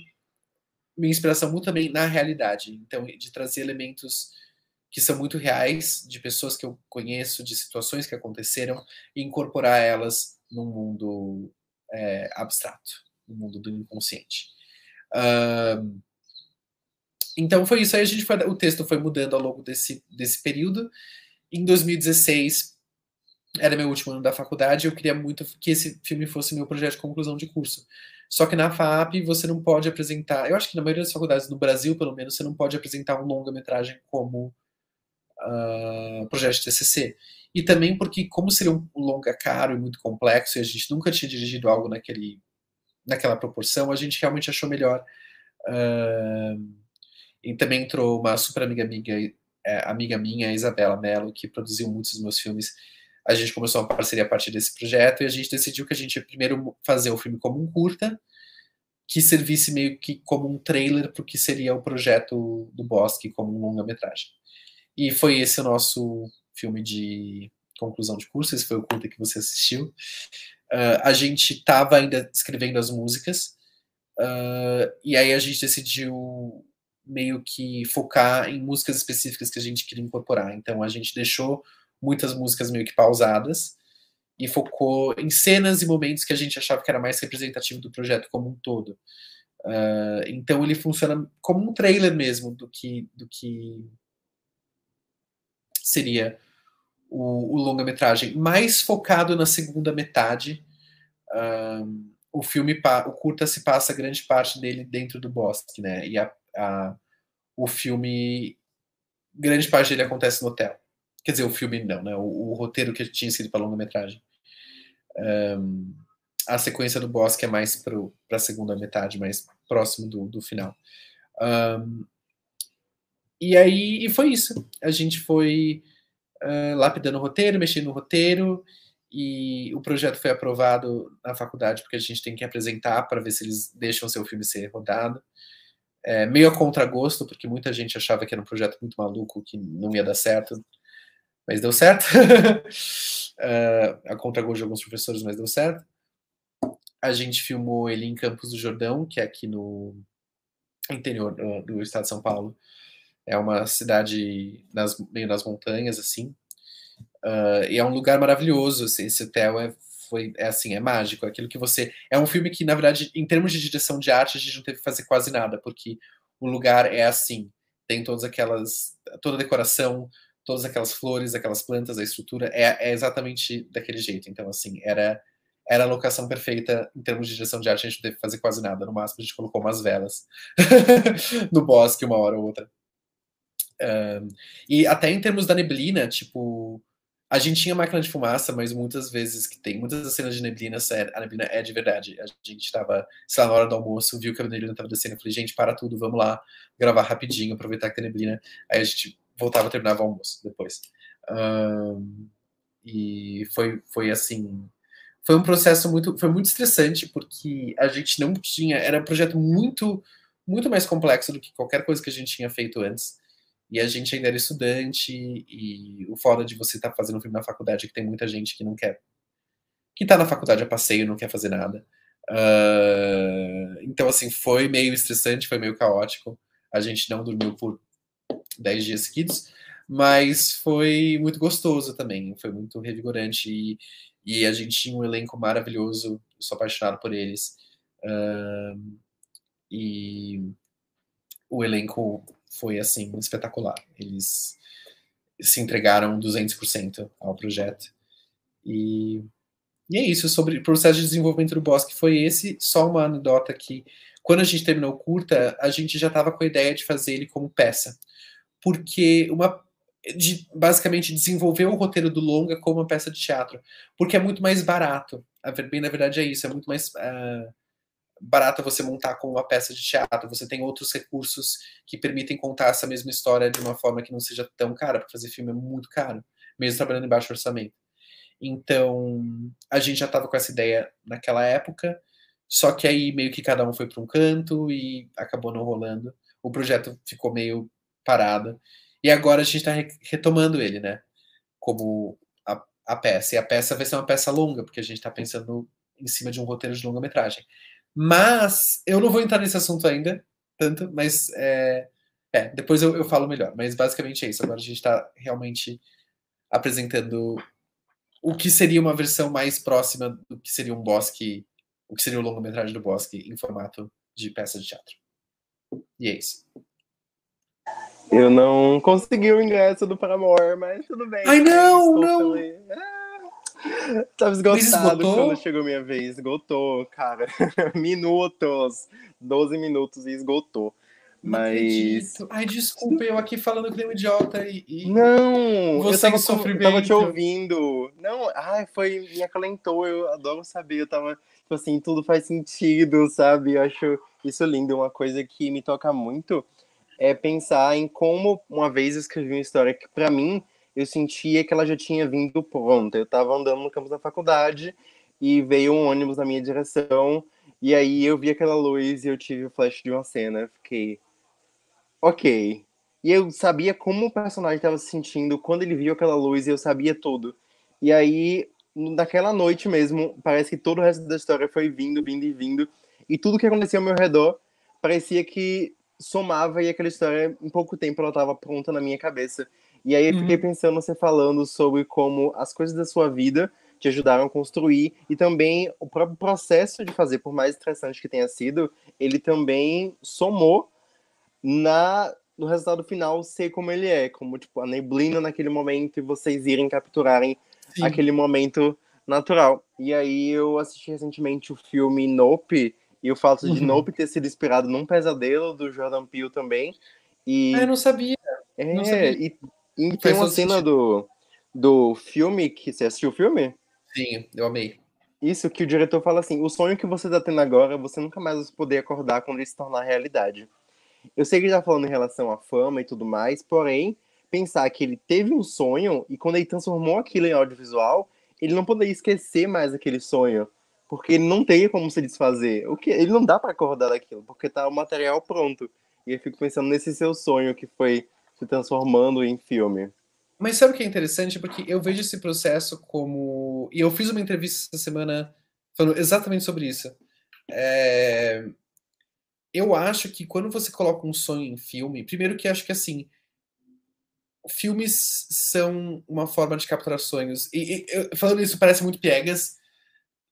minha inspiração muito também na realidade. Então, de trazer elementos que são muito reais, de pessoas que eu conheço, de situações que aconteceram, e incorporar elas num mundo é, abstrato, no mundo do inconsciente. Um, então foi isso. Aí a gente foi, o texto foi mudando ao longo desse, desse período. Em 2016 era meu último ano da faculdade. Eu queria muito que esse filme fosse meu projeto de conclusão de curso. Só que na FAP você não pode apresentar. Eu acho que na maioria das faculdades do Brasil, pelo menos, você não pode apresentar um longa-metragem como uh, projeto de TCC. E também porque, como seria um longa caro e muito complexo, e a gente nunca tinha dirigido algo naquele, naquela proporção, a gente realmente achou melhor. Uh, e também entrou uma super amiga, amiga, é, amiga minha, Isabela Mello, que produziu muitos dos meus filmes a gente começou uma parceria a partir desse projeto e a gente decidiu que a gente ia primeiro fazer o filme como um curta, que servisse meio que como um trailer para o que seria o projeto do Bosque como um longa-metragem. E foi esse o nosso filme de conclusão de curso, esse foi o curta que você assistiu. Uh, a gente estava ainda escrevendo as músicas, uh, e aí a gente decidiu meio que focar em músicas específicas que a gente queria incorporar. Então a gente deixou muitas músicas meio que pausadas e focou em cenas e momentos que a gente achava que era mais representativo do projeto como um todo. Uh, então ele funciona como um trailer mesmo do que do que seria o, o longa-metragem, mais focado na segunda metade. Uh, o filme, o curta se passa grande parte dele dentro do bosque, né? E a, a, o filme, grande parte dele acontece no hotel. Quer dizer, o filme não, né? O, o roteiro que tinha sido para longa-metragem. Um, a sequência do Bosque é mais para a segunda metade, mais próximo do, do final. Um, e aí e foi isso. A gente foi uh, lapidando o roteiro, mexendo no roteiro, e o projeto foi aprovado na faculdade porque a gente tem que apresentar para ver se eles deixam seu filme ser rodado. É, meio a contragosto, porque muita gente achava que era um projeto muito maluco, que não ia dar certo mas deu certo. uh, a contragosto de alguns professores, mas deu certo. A gente filmou ele em Campos do Jordão, que é aqui no interior do, do estado de São Paulo. É uma cidade nas, meio nas montanhas, assim. Uh, e é um lugar maravilhoso. Assim, esse hotel é, foi, é assim, é mágico. É aquilo que você. É um filme que, na verdade, em termos de direção de arte, a gente não teve que fazer quase nada, porque o lugar é assim. Tem todas aquelas. toda a decoração, todas aquelas flores, aquelas plantas, a estrutura é, é, exatamente daquele jeito. Então, assim, era era a locação perfeita em termos de direção de arte. A gente não teve que fazer quase nada. No máximo, a gente colocou umas velas no bosque, uma hora ou outra. Um, e até em termos da neblina, tipo, a gente tinha máquina de fumaça, mas muitas vezes que tem, muitas cenas de neblina, a neblina é de verdade. A gente estava, sei lá, na hora do almoço, viu que a neblina estava descendo, falei, gente, para tudo, vamos lá gravar rapidinho, aproveitar que tem neblina. Aí a gente voltava, terminava o almoço depois. Um, e foi, foi assim, foi um processo muito, foi muito estressante, porque a gente não tinha, era um projeto muito, muito mais complexo do que qualquer coisa que a gente tinha feito antes. E a gente ainda era estudante, e o foda de você estar tá fazendo um filme na faculdade é que tem muita gente que não quer. que tá na faculdade a passeio, não quer fazer nada. Uh, então, assim, foi meio estressante, foi meio caótico. A gente não dormiu por 10 dias seguidos, mas foi muito gostoso também, foi muito revigorante. E, e a gente tinha um elenco maravilhoso, sou apaixonado por eles. Uh, e o elenco foi assim espetacular. Eles se entregaram 200% ao projeto. E, e é isso sobre o processo de desenvolvimento do Bosque foi esse, só uma anedota que quando a gente terminou o curta, a gente já estava com a ideia de fazer ele como peça. Porque uma de basicamente desenvolver o roteiro do longa como uma peça de teatro, porque é muito mais barato. A bem na verdade é isso, é muito mais uh, barato você montar com uma peça de teatro. Você tem outros recursos que permitem contar essa mesma história de uma forma que não seja tão cara, porque fazer filme é muito caro, mesmo trabalhando em baixo orçamento. Então, a gente já estava com essa ideia naquela época, só que aí meio que cada um foi para um canto e acabou não rolando. O projeto ficou meio parado. E agora a gente está retomando ele, né? Como a, a peça. E a peça vai ser uma peça longa, porque a gente está pensando em cima de um roteiro de longa-metragem. Mas eu não vou entrar nesse assunto ainda, tanto, mas é, é depois eu, eu falo melhor. Mas basicamente é isso. Agora a gente está realmente apresentando o que seria uma versão mais próxima do que seria um bosque, o que seria o longa-metragem do bosque em formato de peça de teatro. E é isso. Eu não consegui o ingresso do Paramore, mas tudo bem. Ai, não, não! Tava esgotado quando chegou minha vez. Esgotou, cara. minutos. 12 minutos e esgotou. Não Mas. Acredito. Ai, desculpa, eu aqui falando que nem um idiota e. e... Não, Você eu tava, tava te ouvindo. Não, ai, foi. Me acalentou, eu adoro saber. Eu tava, tipo assim, tudo faz sentido, sabe? Eu acho isso lindo. Uma coisa que me toca muito é pensar em como uma vez eu escrevi uma história que, para mim, eu sentia que ela já tinha vindo pronta. Eu estava andando no campus da faculdade e veio um ônibus na minha direção, e aí eu vi aquela luz e eu tive o flash de uma cena. Fiquei, ok. E eu sabia como o personagem estava se sentindo quando ele viu aquela luz e eu sabia tudo. E aí, naquela noite mesmo, parece que todo o resto da história foi vindo, vindo e vindo. E tudo que acontecia ao meu redor parecia que somava e aquela história, em pouco tempo, ela estava pronta na minha cabeça. E aí eu fiquei uhum. pensando você falando sobre como as coisas da sua vida te ajudaram a construir e também o próprio processo de fazer, por mais estressante que tenha sido, ele também somou na no resultado final ser como ele é, como tipo a neblina naquele momento e vocês irem capturarem Sim. aquele momento natural. E aí eu assisti recentemente o filme Nope e o fato de uhum. Nope ter sido inspirado num pesadelo do Jordan Peele também. E ah, eu não sabia. É, não sabia. e e tem uma cena do, do filme que você assistiu o filme? Sim, eu amei. Isso que o diretor fala assim: o sonho que você está tendo agora, você nunca mais vai poder acordar quando ele se tornar realidade. Eu sei que ele tá falando em relação à fama e tudo mais, porém, pensar que ele teve um sonho e quando ele transformou aquilo em audiovisual, ele não poderia esquecer mais aquele sonho, porque ele não tem como se desfazer. O que ele não dá para acordar daquilo, porque tá o material pronto. E eu fico pensando nesse seu sonho que foi se transformando em filme. Mas sabe o que é interessante? Porque eu vejo esse processo como. E eu fiz uma entrevista essa semana falando exatamente sobre isso. É... Eu acho que quando você coloca um sonho em filme, primeiro que acho que assim. Filmes são uma forma de capturar sonhos. E, e falando isso parece muito piegas,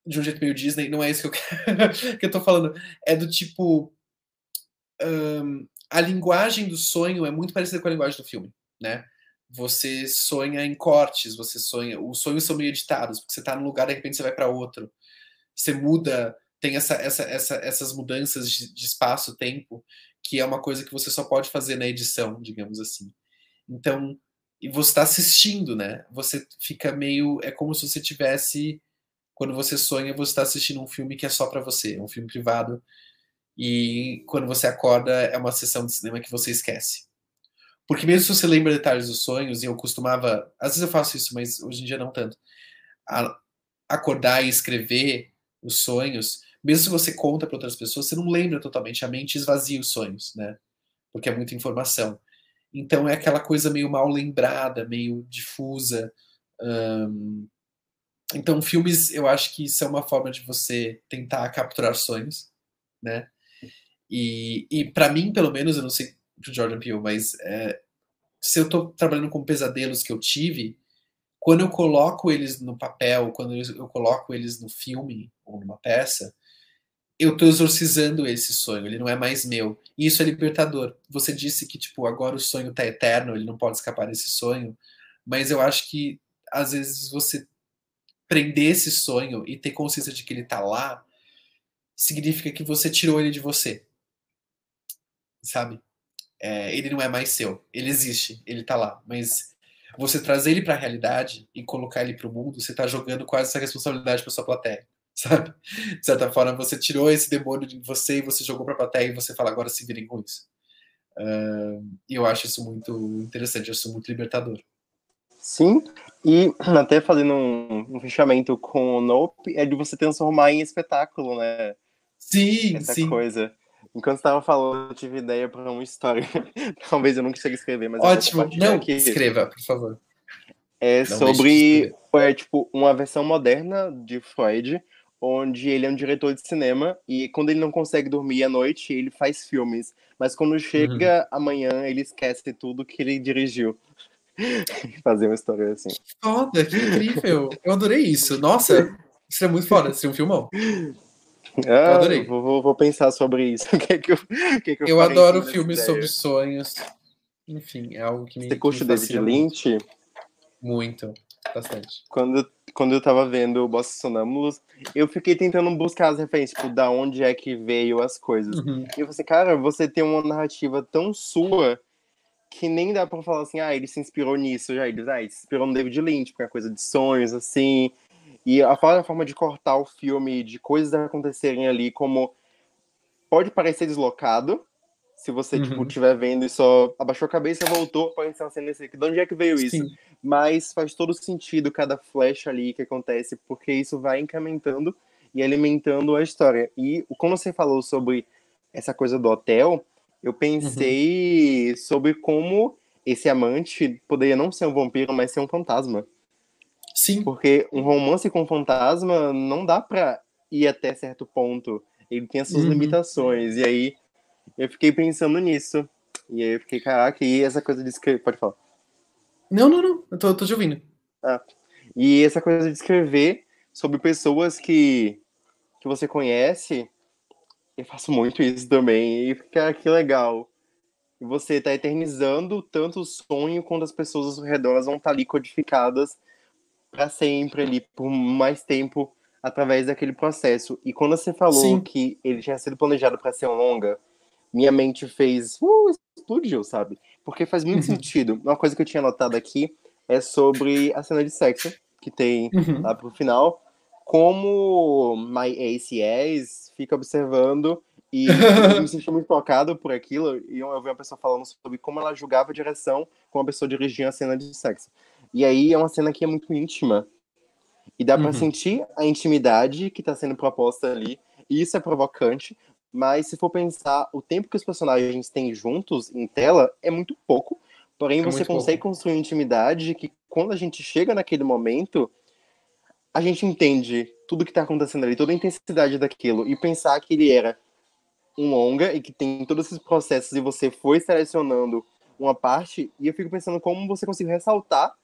de um jeito meio Disney, não é isso que eu, que eu tô falando. É do tipo. Um, a linguagem do sonho é muito parecida com a linguagem do filme, né? Você sonha em cortes, você sonha. Os sonhos são meio editados, porque você está num lugar de repente você vai para outro. Você muda, tem essa, essa, essa, essas mudanças de, de espaço-tempo, que é uma coisa que você só pode fazer na edição, digamos assim. Então, e você está assistindo, né? Você fica meio. É como se você tivesse. Quando você sonha, você está assistindo um filme que é só para você, um filme privado. E quando você acorda, é uma sessão de cinema que você esquece. Porque mesmo se você lembra detalhes dos sonhos, e eu costumava. Às vezes eu faço isso, mas hoje em dia não tanto. Acordar e escrever os sonhos, mesmo se você conta para outras pessoas, você não lembra totalmente. A mente esvazia os sonhos, né? Porque é muita informação. Então é aquela coisa meio mal lembrada, meio difusa. Então, filmes, eu acho que isso é uma forma de você tentar capturar sonhos, né? E, e para mim, pelo menos, eu não sei pro Jordan Peele, mas é, se eu tô trabalhando com pesadelos que eu tive, quando eu coloco eles no papel, quando eu coloco eles no filme ou numa peça, eu tô exorcizando esse sonho, ele não é mais meu. E isso é libertador. Você disse que, tipo, agora o sonho tá eterno, ele não pode escapar desse sonho, mas eu acho que, às vezes, você prender esse sonho e ter consciência de que ele tá lá, significa que você tirou ele de você. Sabe? É, ele não é mais seu. Ele existe, ele tá lá. Mas você trazer ele para a realidade e colocar ele para o mundo, você tá jogando quase essa responsabilidade para sua plateia sabe? De certa forma, você tirou esse demônio de você e você jogou para a plateia e você fala, agora se virem com isso. Uh, e eu acho isso muito interessante, eu acho isso muito libertador. Sim, e até fazendo um, um, fechamento com o Nope, é de você transformar em espetáculo, né? Sim, Essa sim. coisa. Enquanto estava falando, eu tive ideia para uma história. Talvez eu não consiga escrever, mas Ótimo, não, aqui. escreva, por favor. É não sobre é, tipo, uma versão moderna de Freud, onde ele é um diretor de cinema e quando ele não consegue dormir à noite, ele faz filmes. Mas quando chega uhum. amanhã, ele esquece tudo que ele dirigiu. Fazer uma história assim. Que foda, que incrível. Eu adorei isso. Nossa, isso é muito foda, isso é um filmão. Ah, adorei. Vou, vou, vou, pensar sobre isso. O que é que eu, que é que eu, eu adoro filmes sobre sonhos. Enfim, é algo que me. Você curte David Lynch? Muito, bastante. Quando quando eu tava vendo o Bossa Sonâmbulos, eu fiquei tentando buscar as referências, tipo, da onde é que veio as coisas. Uhum. E eu falei assim, cara, você tem uma narrativa tão sua que nem dá pra falar assim, ah, ele se inspirou nisso, já. Ele, ah, ele se inspirou no David Lynch, porque é coisa de sonhos, assim. E a forma de cortar o filme, de coisas acontecerem ali, como pode parecer deslocado, se você, tipo, uhum. tipo, estiver vendo e só abaixou a cabeça e voltou, pode ser uma cena assim, de onde é que veio isso? Sim mas faz todo sentido cada flash ali que acontece, porque isso vai incrementando e alimentando a história. E quando você falou sobre essa coisa do hotel, eu pensei uhum. sobre como esse amante poderia não ser um vampiro, mas ser um fantasma. Sim. Porque um romance com fantasma não dá pra ir até certo ponto. Ele tem as suas uhum. limitações. E aí eu fiquei pensando nisso. E aí eu fiquei, caraca, e essa coisa de escrever. Pode falar. Não, não, não. Eu tô, tô te ouvindo. Ah. E essa coisa de escrever sobre pessoas que, que você conhece, eu faço muito isso também. E fica que legal. Você tá eternizando tanto o sonho quanto as pessoas ao redor vão estar tá ali codificadas para sempre ali, por mais tempo, através daquele processo. E quando você falou Sim. que ele tinha sido planejado para ser um longa, minha mente fez. Uh, explodiu, sabe? porque faz muito uhum. sentido. Uma coisa que eu tinha notado aqui é sobre a cena de sexo, que tem uhum. lá pro final, como My Ace Yes fica observando e eu me senti muito tocado por aquilo, e eu vi uma pessoa falando sobre como ela julgava a direção como a pessoa dirigia a cena de sexo. E aí é uma cena que é muito íntima. E dá uhum. para sentir a intimidade que tá sendo proposta ali, e isso é provocante, mas se for pensar, o tempo que os personagens têm juntos em tela é muito pouco. Porém, é você consegue pouco. construir intimidade que quando a gente chega naquele momento, a gente entende tudo que tá acontecendo ali, toda a intensidade daquilo. E pensar que ele era um longa e que tem todos esses processos e você foi selecionando uma parte. E eu fico pensando como você conseguiu ressaltar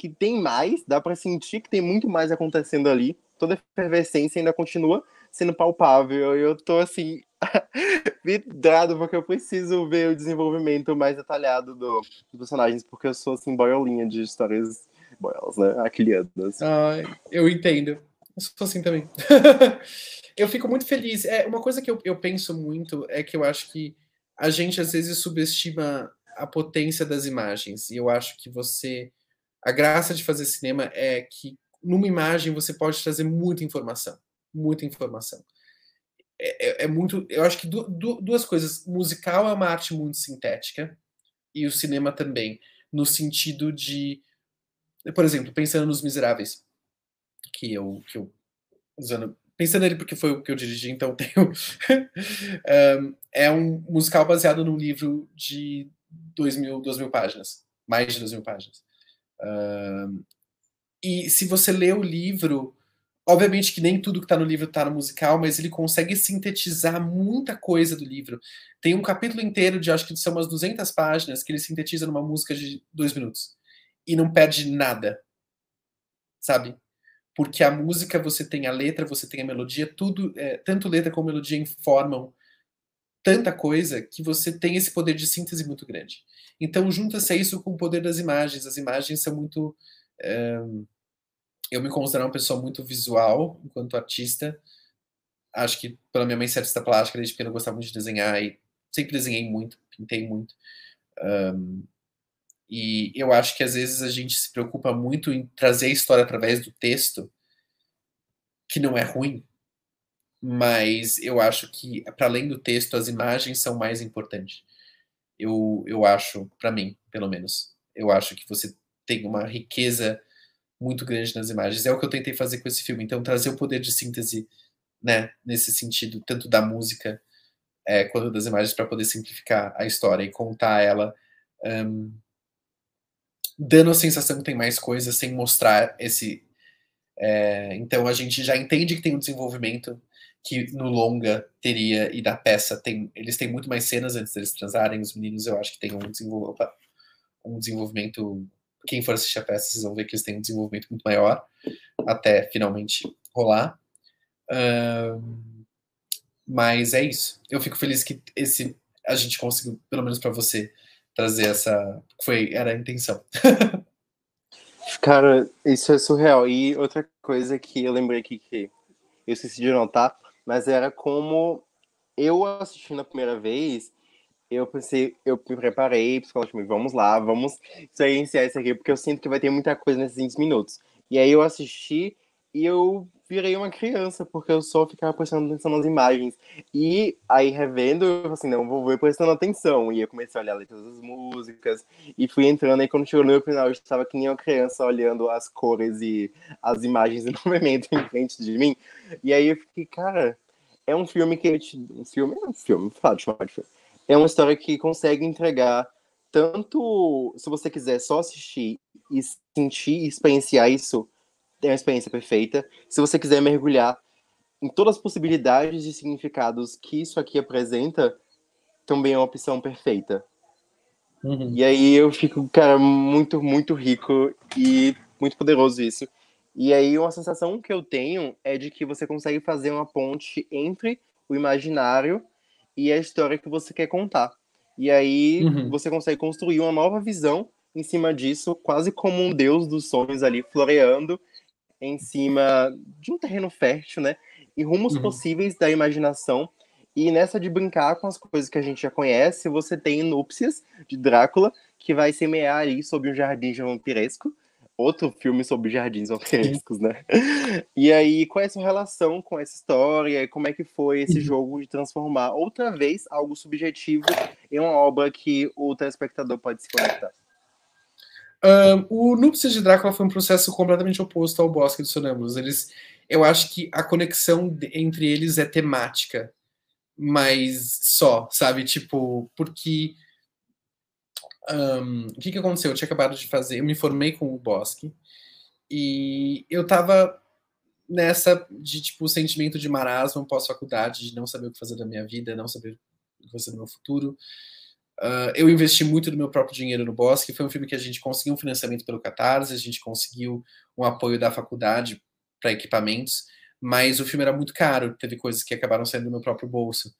que tem mais, dá para sentir que tem muito mais acontecendo ali. Toda a efervescência ainda continua sendo palpável. E eu tô assim, vidrado, porque eu preciso ver o desenvolvimento mais detalhado do, dos personagens, porque eu sou assim, boiolinha de histórias boias, né? Aquiliadas. Ah, eu entendo. Eu sou assim também. eu fico muito feliz. É, uma coisa que eu, eu penso muito é que eu acho que a gente às vezes subestima a potência das imagens. E eu acho que você. A graça de fazer cinema é que numa imagem você pode trazer muita informação. Muita informação. É, é, é muito. Eu acho que du, du, duas coisas. Musical é uma arte muito sintética, e o cinema também, no sentido de. Por exemplo, pensando nos Miseráveis, que eu, que eu usando pensando nele porque foi o que eu dirigi, então tenho. é um musical baseado num livro de dois mil, duas mil páginas, mais de duas mil páginas. Um, e se você lê o livro, obviamente que nem tudo que está no livro está no musical, mas ele consegue sintetizar muita coisa do livro. Tem um capítulo inteiro de acho que são umas 200 páginas que ele sintetiza numa música de dois minutos e não perde nada, sabe? porque a música você tem a letra, você tem a melodia, tudo, é, tanto letra como melodia informam tanta coisa que você tem esse poder de síntese muito grande. Então junta-se isso com o poder das imagens. As imagens são muito. É, eu me considero uma pessoa muito visual enquanto artista. Acho que pela minha mãe ser artista plástica, desde pequeno eu gostava muito de desenhar e sempre desenhei muito, pintei muito. Um, e eu acho que às vezes a gente se preocupa muito em trazer a história através do texto, que não é ruim, mas eu acho que, para além do texto, as imagens são mais importantes. Eu, eu acho, para mim, pelo menos, eu acho que você tem uma riqueza muito grande nas imagens. É o que eu tentei fazer com esse filme. Então, trazer o poder de síntese, né, nesse sentido, tanto da música é, quanto das imagens, para poder simplificar a história e contar ela. Um, dando a sensação que tem mais coisas sem mostrar esse. É, então a gente já entende que tem um desenvolvimento que no longa teria e da peça tem eles têm muito mais cenas antes deles transarem os meninos eu acho que tem um, desenvol um desenvolvimento quem for assistir a peça vocês vão ver que eles têm um desenvolvimento muito maior até finalmente rolar mas é isso eu fico feliz que esse a gente conseguiu pelo menos para você trazer essa. Foi, era a intenção. Cara, isso é surreal. E outra coisa que eu lembrei aqui que eu esqueci de notar, mas era como eu assistindo a primeira vez, eu pensei, eu me preparei psicologicamente, vamos lá, vamos experienciar isso aqui, porque eu sinto que vai ter muita coisa nesses 20 minutos. E aí eu assisti e eu virei uma criança, porque eu só ficava prestando atenção nas imagens. E aí, revendo, eu falei assim, não, vou ver prestando atenção. E eu comecei a olhar letras das músicas, e fui entrando, e quando chegou no meu final, eu estava que nem uma criança olhando as cores e as imagens em movimento em frente de mim. E aí eu fiquei, cara, é um filme que... Um filme? É um filme, fala de chamar de filme. É uma história que consegue entregar tanto, se você quiser só assistir e sentir e experienciar isso tem uma experiência perfeita. Se você quiser mergulhar em todas as possibilidades e significados que isso aqui apresenta, também é uma opção perfeita. Uhum. E aí eu fico, cara, muito, muito rico e muito poderoso isso. E aí uma sensação que eu tenho é de que você consegue fazer uma ponte entre o imaginário e a história que você quer contar. E aí uhum. você consegue construir uma nova visão em cima disso, quase como um deus dos sonhos ali floreando em cima de um terreno fértil, né? E rumos uhum. possíveis da imaginação. E nessa de brincar com as coisas que a gente já conhece, você tem Núpcias, de Drácula, que vai semear ali sobre um jardim vampiresco. Outro filme sobre jardins vampirescos, né? E aí, qual é a sua relação com essa história? Como é que foi esse uhum. jogo de transformar outra vez algo subjetivo em uma obra que o telespectador pode se conectar? Um, o Núpcias de Drácula foi um processo completamente oposto ao Bosque dos Sonâmbulos. Eles, eu acho que a conexão entre eles é temática, mas só, sabe? Tipo, porque. Um, o que, que aconteceu? Eu tinha acabado de fazer, eu me formei com o Bosque e eu tava nessa de tipo sentimento de marasmo pós-faculdade, de não saber o que fazer da minha vida, não saber o que fazer do meu futuro. Uh, eu investi muito do meu próprio dinheiro no Bosque. Foi um filme que a gente conseguiu um financiamento pelo Catarse, a gente conseguiu um apoio da faculdade para equipamentos, mas o filme era muito caro, teve coisas que acabaram saindo do meu próprio bolso.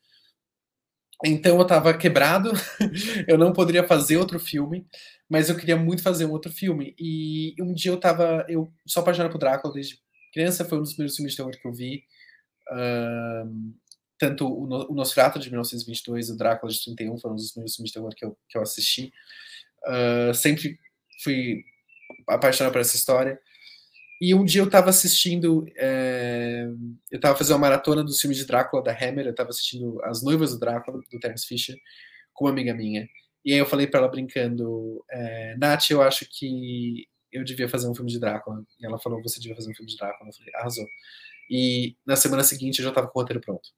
Então eu estava quebrado, eu não poderia fazer outro filme, mas eu queria muito fazer um outro filme. E um dia eu estava, eu sou apaixonado por Drácula desde criança, foi um dos primeiros filmes de terror que eu vi. Uh, tanto o, Nosferatu de 1922 e o Drácula de 31 foram os primeiros filmes de terror que eu, que eu assisti. Uh, sempre fui apaixonado por essa história. E um dia eu estava assistindo, é, eu estava fazendo uma maratona dos filmes de Drácula da Hammer, eu estava assistindo As Noivas do Drácula, do Terence Fisher, com uma amiga minha. E aí eu falei para ela brincando, é, Nath, eu acho que eu devia fazer um filme de Drácula. E ela falou, você devia fazer um filme de Drácula. Eu falei, arrasou. E na semana seguinte eu já estava com o roteiro pronto.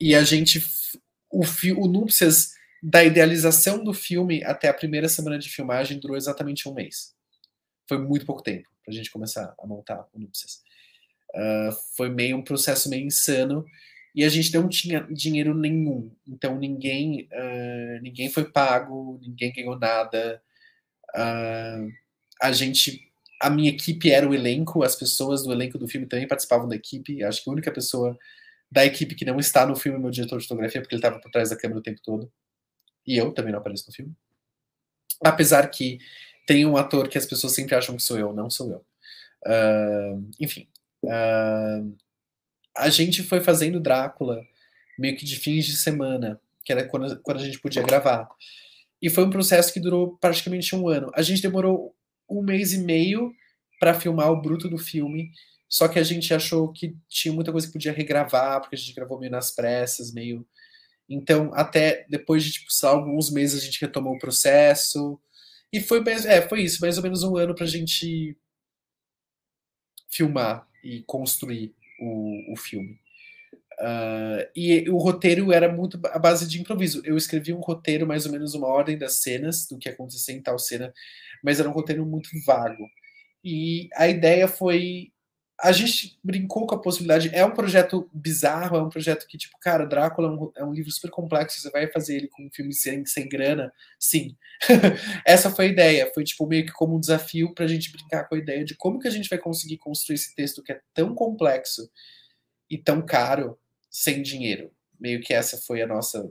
E a gente, o, o Núpcias, da idealização do filme até a primeira semana de filmagem durou exatamente um mês. Foi muito pouco tempo para a gente começar a montar o Núpcias. Uh, foi meio um processo meio insano e a gente não tinha dinheiro nenhum. Então ninguém, uh, ninguém foi pago, ninguém ganhou nada. Uh, a gente, a minha equipe era o elenco, as pessoas do elenco do filme também participavam da equipe. Acho que a única pessoa da equipe que não está no filme meu diretor de fotografia, porque ele estava por trás da câmera o tempo todo. E eu também não apareço no filme. Apesar que tem um ator que as pessoas sempre acham que sou eu, não sou eu. Uh, enfim. Uh, a gente foi fazendo Drácula meio que de fins de semana, que era quando, quando a gente podia gravar. E foi um processo que durou praticamente um ano. A gente demorou um mês e meio para filmar o bruto do filme, só que a gente achou que tinha muita coisa que podia regravar, porque a gente gravou meio nas pressas, meio. Então, até depois de tipo, alguns meses, a gente retomou o processo. E foi, é, foi isso, mais ou menos um ano para a gente filmar e construir o, o filme. Uh, e o roteiro era muito a base de improviso. Eu escrevi um roteiro, mais ou menos uma ordem das cenas, do que acontecia em tal cena, mas era um roteiro muito vago. E a ideia foi. A gente brincou com a possibilidade. É um projeto bizarro, é um projeto que, tipo, cara, Drácula é um, é um livro super complexo. Você vai fazer ele com um filme sem, sem grana? Sim. Essa foi a ideia. Foi, tipo, meio que como um desafio pra gente brincar com a ideia de como que a gente vai conseguir construir esse texto que é tão complexo e tão caro sem dinheiro. Meio que essa foi a nossa.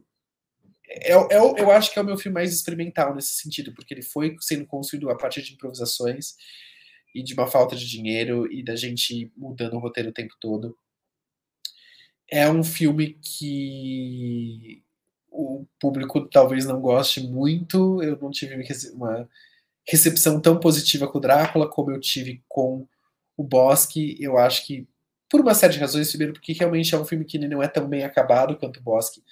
Eu, é, eu, é eu acho que é o meu filme mais experimental nesse sentido, porque ele foi sendo construído a partir de improvisações e de uma falta de dinheiro e da gente mudando o roteiro o tempo todo. É um filme que o público talvez não goste muito. Eu não tive uma recepção tão positiva com o Drácula como eu tive com o Bosque. Eu acho que por uma série de razões. Primeiro, porque realmente é um filme que não é tão bem acabado quanto o Bosque.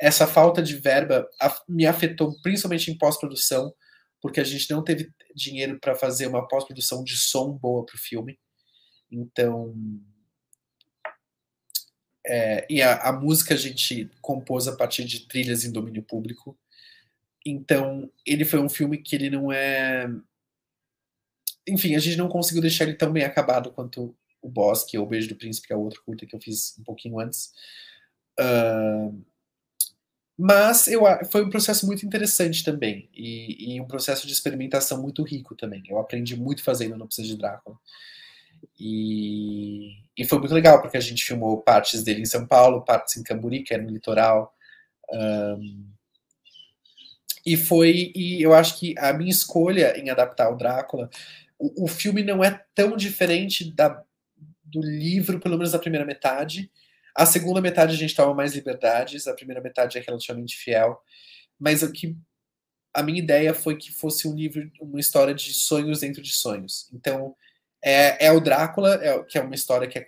Essa falta de verba me afetou principalmente em pós-produção, porque a gente não teve dinheiro para fazer uma pós-produção de som boa para o filme. Então. É, e a, a música a gente compôs a partir de trilhas em domínio público. Então, ele foi um filme que ele não é. Enfim, a gente não conseguiu deixar ele tão bem acabado quanto o Bosque ou o Beijo do Príncipe, que é outro curta que eu fiz um pouquinho antes. Uh, mas eu, foi um processo muito interessante também, e, e, um processo de experimentação muito rico também. Eu aprendi muito fazendo No Precisa de Drácula. E, e, foi muito legal, porque a gente filmou partes dele em São Paulo, partes em Camburi, que é no litoral. Um, e foi, e eu acho que a minha escolha em adaptar o Drácula, o, o filme não é tão diferente da, do livro, pelo menos da primeira metade. A segunda metade a gente toma mais liberdades, a primeira metade é relativamente fiel. Mas o que a minha ideia foi que fosse um livro, uma história de sonhos dentro de sonhos. Então, é, é o Drácula, é, que é uma história que é,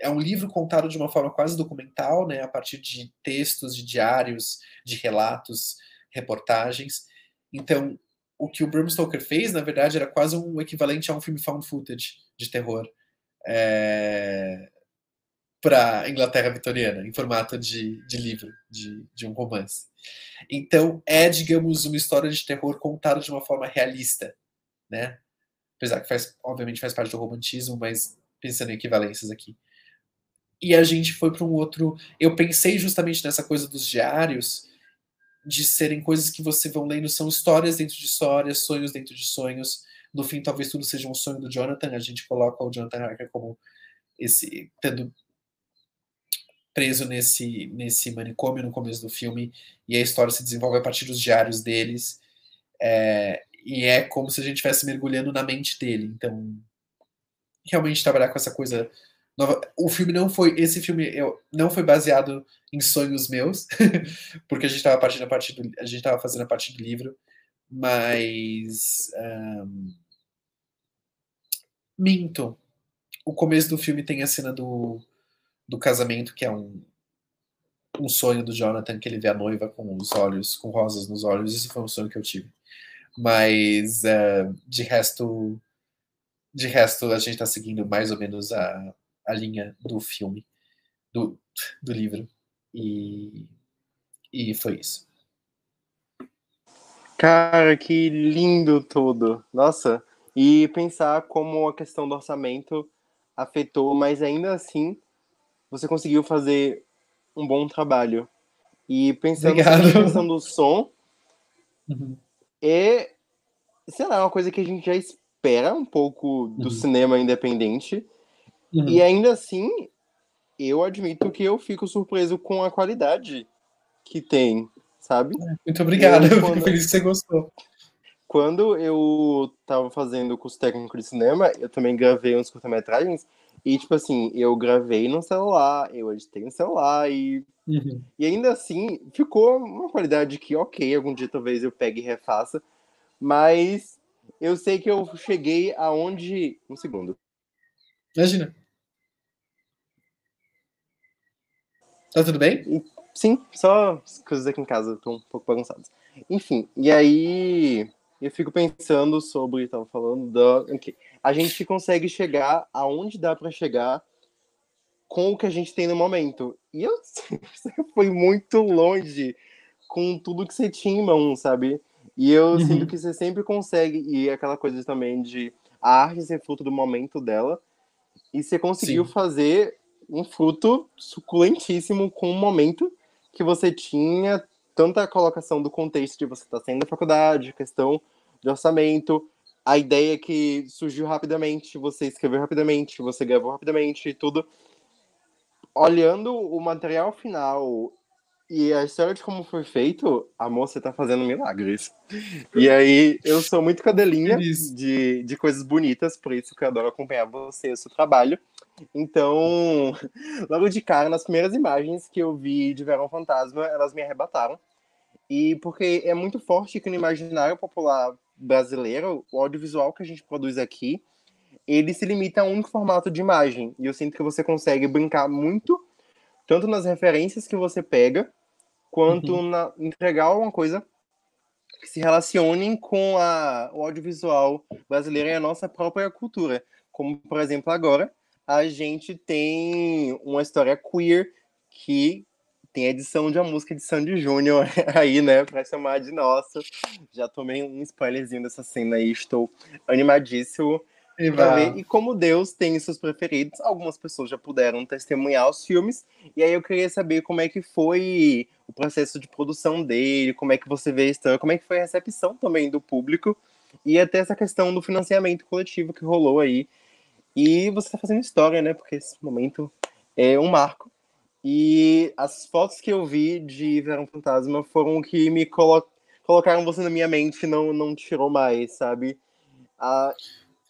é um livro contado de uma forma quase documental, né, a partir de textos, de diários, de relatos, reportagens. Então, o que o Bram Stoker fez, na verdade, era quase um equivalente a um filme found footage de terror é, para Inglaterra vitoriana, em formato de, de livro, de, de um romance. Então, é, digamos, uma história de terror contada de uma forma realista, né? Apesar que faz, obviamente faz parte do romantismo, mas pensando em equivalências aqui. E a gente foi para um outro. Eu pensei justamente nessa coisa dos diários, de serem coisas que você vão lendo, são histórias dentro de histórias, sonhos dentro de sonhos, no fim talvez tudo seja um sonho do Jonathan, a gente coloca o Jonathan Harker como esse tendo preso nesse nesse manicômio no começo do filme e a história se desenvolve a partir dos diários deles é, e é como se a gente estivesse mergulhando na mente dele então realmente trabalhar com essa coisa Nova... O filme não foi. Esse filme eu, não foi baseado em sonhos meus, porque a gente estava partindo a partir do, a gente fazendo a parte do livro, mas um, minto. O começo do filme tem a cena do, do casamento, que é um, um sonho do Jonathan, que ele vê a noiva com os olhos, com rosas nos olhos. Isso foi um sonho que eu tive. Mas uh, de resto, de resto a gente está seguindo mais ou menos a, a linha do filme, do, do livro. E, e foi isso. Cara, que lindo tudo. Nossa, e pensar como a questão do orçamento afetou, mas ainda assim você conseguiu fazer um bom trabalho. E pensando na questão do som, uhum. é, sei lá, uma coisa que a gente já espera um pouco do uhum. cinema independente. Uhum. E ainda assim, eu admito que eu fico surpreso com a qualidade que tem, sabe? Muito obrigado, eu, quando... fico feliz que você gostou. Quando eu tava fazendo o curso técnico de cinema, eu também gravei uns curta-metragens, e tipo assim, eu gravei no celular, eu editei no celular, e, uhum. e ainda assim ficou uma qualidade que, ok, algum dia talvez eu pegue e refaça, mas eu sei que eu cheguei aonde. Um segundo. Imagina. Tá tudo bem? Sim, só as coisas aqui em casa estão um pouco bagunçadas. Enfim, e aí eu fico pensando sobre, estava falando da, okay, a gente consegue chegar aonde dá para chegar com o que a gente tem no momento. E eu foi muito longe com tudo que você tinha em mão, sabe? E eu uhum. sinto que você sempre consegue e aquela coisa também de a arte ser fruto do momento dela. E você conseguiu Sim. fazer um fruto suculentíssimo com o momento que você tinha tanta colocação do contexto de você estar tá saindo da faculdade, questão de orçamento, a ideia que surgiu rapidamente, você escreveu rapidamente, você gravou rapidamente e tudo. Olhando o material final e a história de como foi feito, a moça tá fazendo milagres. E aí, eu sou muito cadelinha de, de coisas bonitas, por isso que eu adoro acompanhar você e o seu trabalho. Então, logo de cara, nas primeiras imagens que eu vi de Verão Fantasma, elas me arrebataram. E porque é muito forte que no imaginário popular brasileiro, o audiovisual que a gente produz aqui, ele se limita a um único formato de imagem. E eu sinto que você consegue brincar muito tanto nas referências que você pega, quanto uhum. na entregar alguma coisa que se relacione com a, o audiovisual brasileiro e a nossa própria cultura. Como, por exemplo, agora, a gente tem uma história queer que tem edição de uma música de Sandy Júnior aí, né, pra chamar de nossa. Já tomei um spoilerzinho dessa cena aí, estou animadíssimo. E, ver. e como Deus tem seus preferidos, algumas pessoas já puderam testemunhar os filmes. E aí eu queria saber como é que foi o processo de produção dele, como é que você vê a história, como é que foi a recepção também do público. E até essa questão do financiamento coletivo que rolou aí. E você está fazendo história, né? Porque esse momento é um marco. E as fotos que eu vi de Verão Fantasma foram que me colo colocaram você na minha mente, não, não tirou mais, sabe? Ah,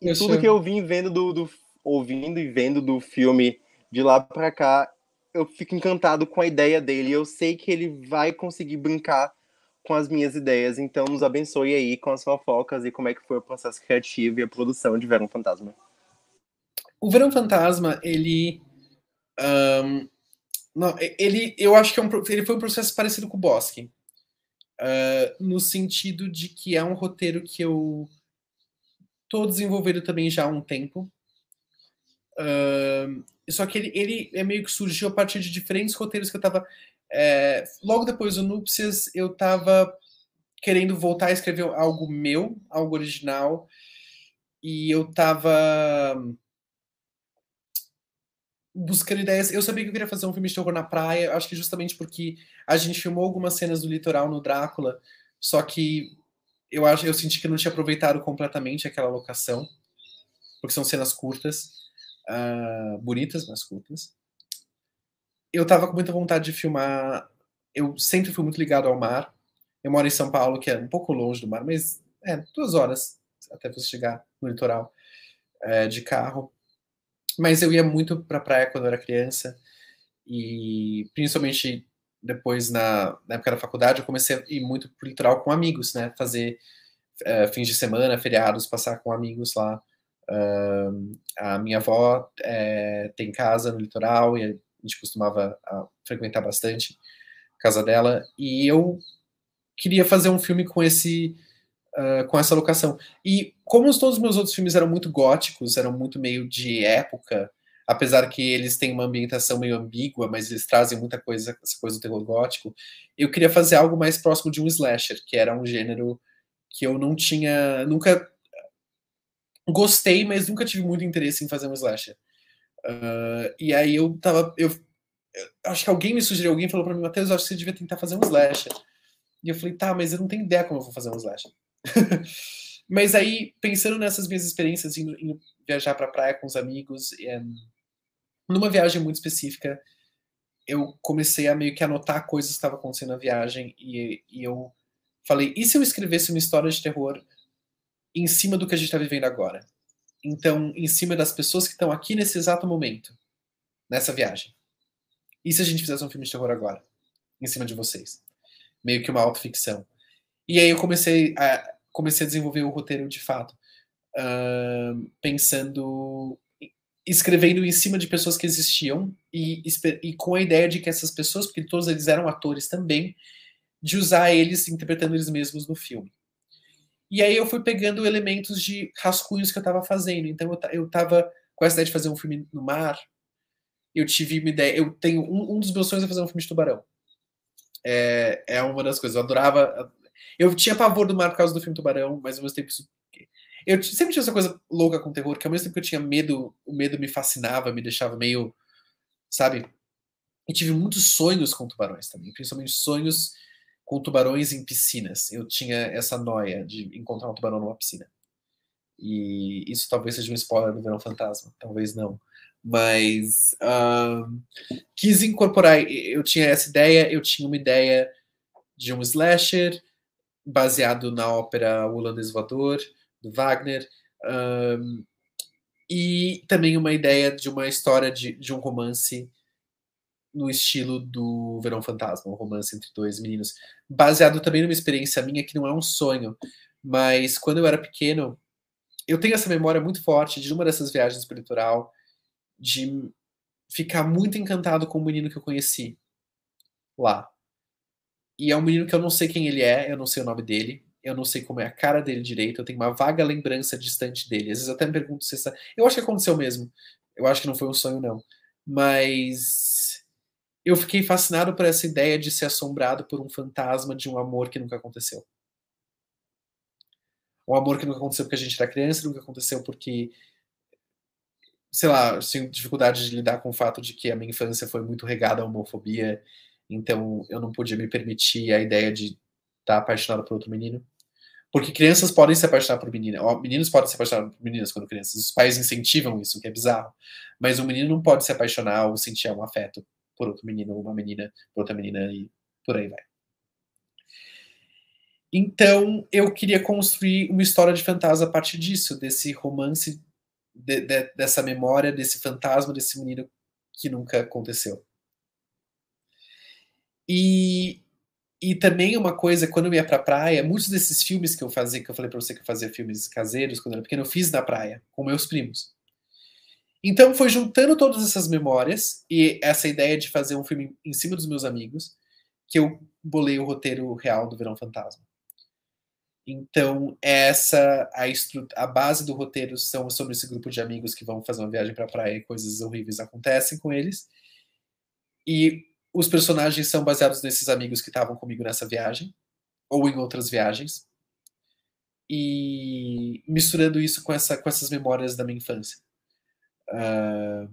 e eu tudo que eu vim vendo do, do, ouvindo e vendo do filme de lá para cá, eu fico encantado com a ideia dele. Eu sei que ele vai conseguir brincar com as minhas ideias. Então, nos abençoe aí com as fofocas e como é que foi o processo criativo e a produção de Verão Fantasma. O Verão Fantasma, ele. Um, não, ele, eu acho que é um, ele foi um processo parecido com o Bosque. Uh, no sentido de que é um roteiro que eu Estou desenvolvendo também já há um tempo. Uh, só que ele, ele é meio que surgiu a partir de diferentes roteiros que eu estava. É, logo depois do Núpcias, eu estava querendo voltar a escrever algo meu, algo original. E eu estava buscando ideias. Eu sabia que eu queria fazer um filme de terror na praia, acho que justamente porque a gente filmou algumas cenas do litoral no Drácula, só que eu acho, eu senti que não tinha aproveitado completamente aquela locação, porque são cenas curtas, uh, bonitas, mas curtas. Eu tava com muita vontade de filmar. Eu sempre fui muito ligado ao mar. Eu moro em São Paulo, que é um pouco longe do mar, mas é duas horas até você chegar no litoral é, de carro. Mas eu ia muito pra praia quando eu era criança, e principalmente depois, na, na época da faculdade, eu comecei a ir muito pro litoral com amigos, né? Fazer uh, fins de semana, feriados, passar com amigos lá. Uh, a minha avó é, tem casa no litoral e a gente costumava a, frequentar bastante a casa dela. E eu queria fazer um filme com esse uh, com essa locação. E como todos os meus outros filmes eram muito góticos, eram muito meio de época, apesar que eles têm uma ambientação meio ambígua, mas eles trazem muita coisa, essa coisa do terror gótico, eu queria fazer algo mais próximo de um slasher, que era um gênero que eu não tinha, nunca gostei, mas nunca tive muito interesse em fazer um slasher. Uh, e aí eu tava, eu, eu, acho que alguém me sugeriu, alguém falou para mim, Matheus, acho que você devia tentar fazer um slasher. E eu falei, tá, mas eu não tenho ideia como eu vou fazer um slasher. Mas aí, pensando nessas minhas experiências, indo, indo viajar para a praia com os amigos, é, numa viagem muito específica, eu comecei a meio que anotar coisas que estavam acontecendo na viagem e, e, eu falei, e se eu escrevesse uma história de terror em cima do que a gente está vivendo agora? Então, em cima das pessoas que estão aqui nesse exato momento, nessa viagem. E se a gente fizesse um filme de terror agora? Em cima de vocês? Meio que uma autoficção. E aí eu comecei a, comecei a desenvolver o roteiro de fato, uh, pensando, escrevendo em cima de pessoas que existiam e, e com a ideia de que essas pessoas, porque todos eles eram atores também, de usar eles interpretando eles mesmos no filme. E aí eu fui pegando elementos de rascunhos que eu estava fazendo. Então eu estava com essa ideia de fazer um filme no mar. Eu tive uma ideia. Eu tenho um, um dos meus sonhos é fazer um filme de tubarão. É, é uma das coisas. Eu adorava eu tinha pavor do mar por causa do filme Tubarão, mas ao mesmo tempo isso... Eu sempre tinha essa coisa louca com terror, que ao mesmo tempo que eu tinha medo, o medo me fascinava, me deixava meio, sabe? E tive muitos sonhos com tubarões também, principalmente sonhos com tubarões em piscinas. Eu tinha essa noia de encontrar um tubarão numa piscina. E isso talvez seja um spoiler do Verão Fantasma, talvez não. Mas uh, quis incorporar, eu tinha essa ideia, eu tinha uma ideia de um slasher, baseado na ópera O Holandês Voador, do Wagner, um, e também uma ideia de uma história de, de um romance no estilo do Verão Fantasma, um romance entre dois meninos, baseado também numa experiência minha que não é um sonho, mas quando eu era pequeno, eu tenho essa memória muito forte de uma dessas viagens para o litoral, de ficar muito encantado com o menino que eu conheci lá. E é um menino que eu não sei quem ele é, eu não sei o nome dele, eu não sei como é a cara dele direito, eu tenho uma vaga lembrança distante dele. Às vezes eu até me pergunto se essa. Eu acho que aconteceu mesmo. Eu acho que não foi um sonho, não. Mas eu fiquei fascinado por essa ideia de ser assombrado por um fantasma de um amor que nunca aconteceu. Um amor que nunca aconteceu porque a gente era criança, nunca aconteceu porque, sei lá, tinha dificuldade de lidar com o fato de que a minha infância foi muito regada à homofobia então eu não podia me permitir a ideia de estar tá apaixonado por outro menino. Porque crianças podem se apaixonar por meninas, meninos podem se apaixonar por meninas quando crianças. Os pais incentivam isso, que é bizarro. Mas um menino não pode se apaixonar ou sentir um afeto por outro menino ou uma menina por outra menina e por aí vai. Então eu queria construir uma história de fantasma a partir disso, desse romance, de, de, dessa memória, desse fantasma, desse menino que nunca aconteceu. E, e também uma coisa, quando eu ia pra praia, muitos desses filmes que eu fazia, que eu falei pra você que eu fazia filmes caseiros quando eu era pequeno, eu fiz na praia, com meus primos. Então foi juntando todas essas memórias e essa ideia de fazer um filme em cima dos meus amigos que eu bolei o roteiro real do Verão Fantasma. Então, essa a, a base do roteiro são sobre esse grupo de amigos que vão fazer uma viagem para a praia e coisas horríveis acontecem com eles. E os personagens são baseados nesses amigos que estavam comigo nessa viagem, ou em outras viagens. E misturando isso com, essa, com essas memórias da minha infância. Uh,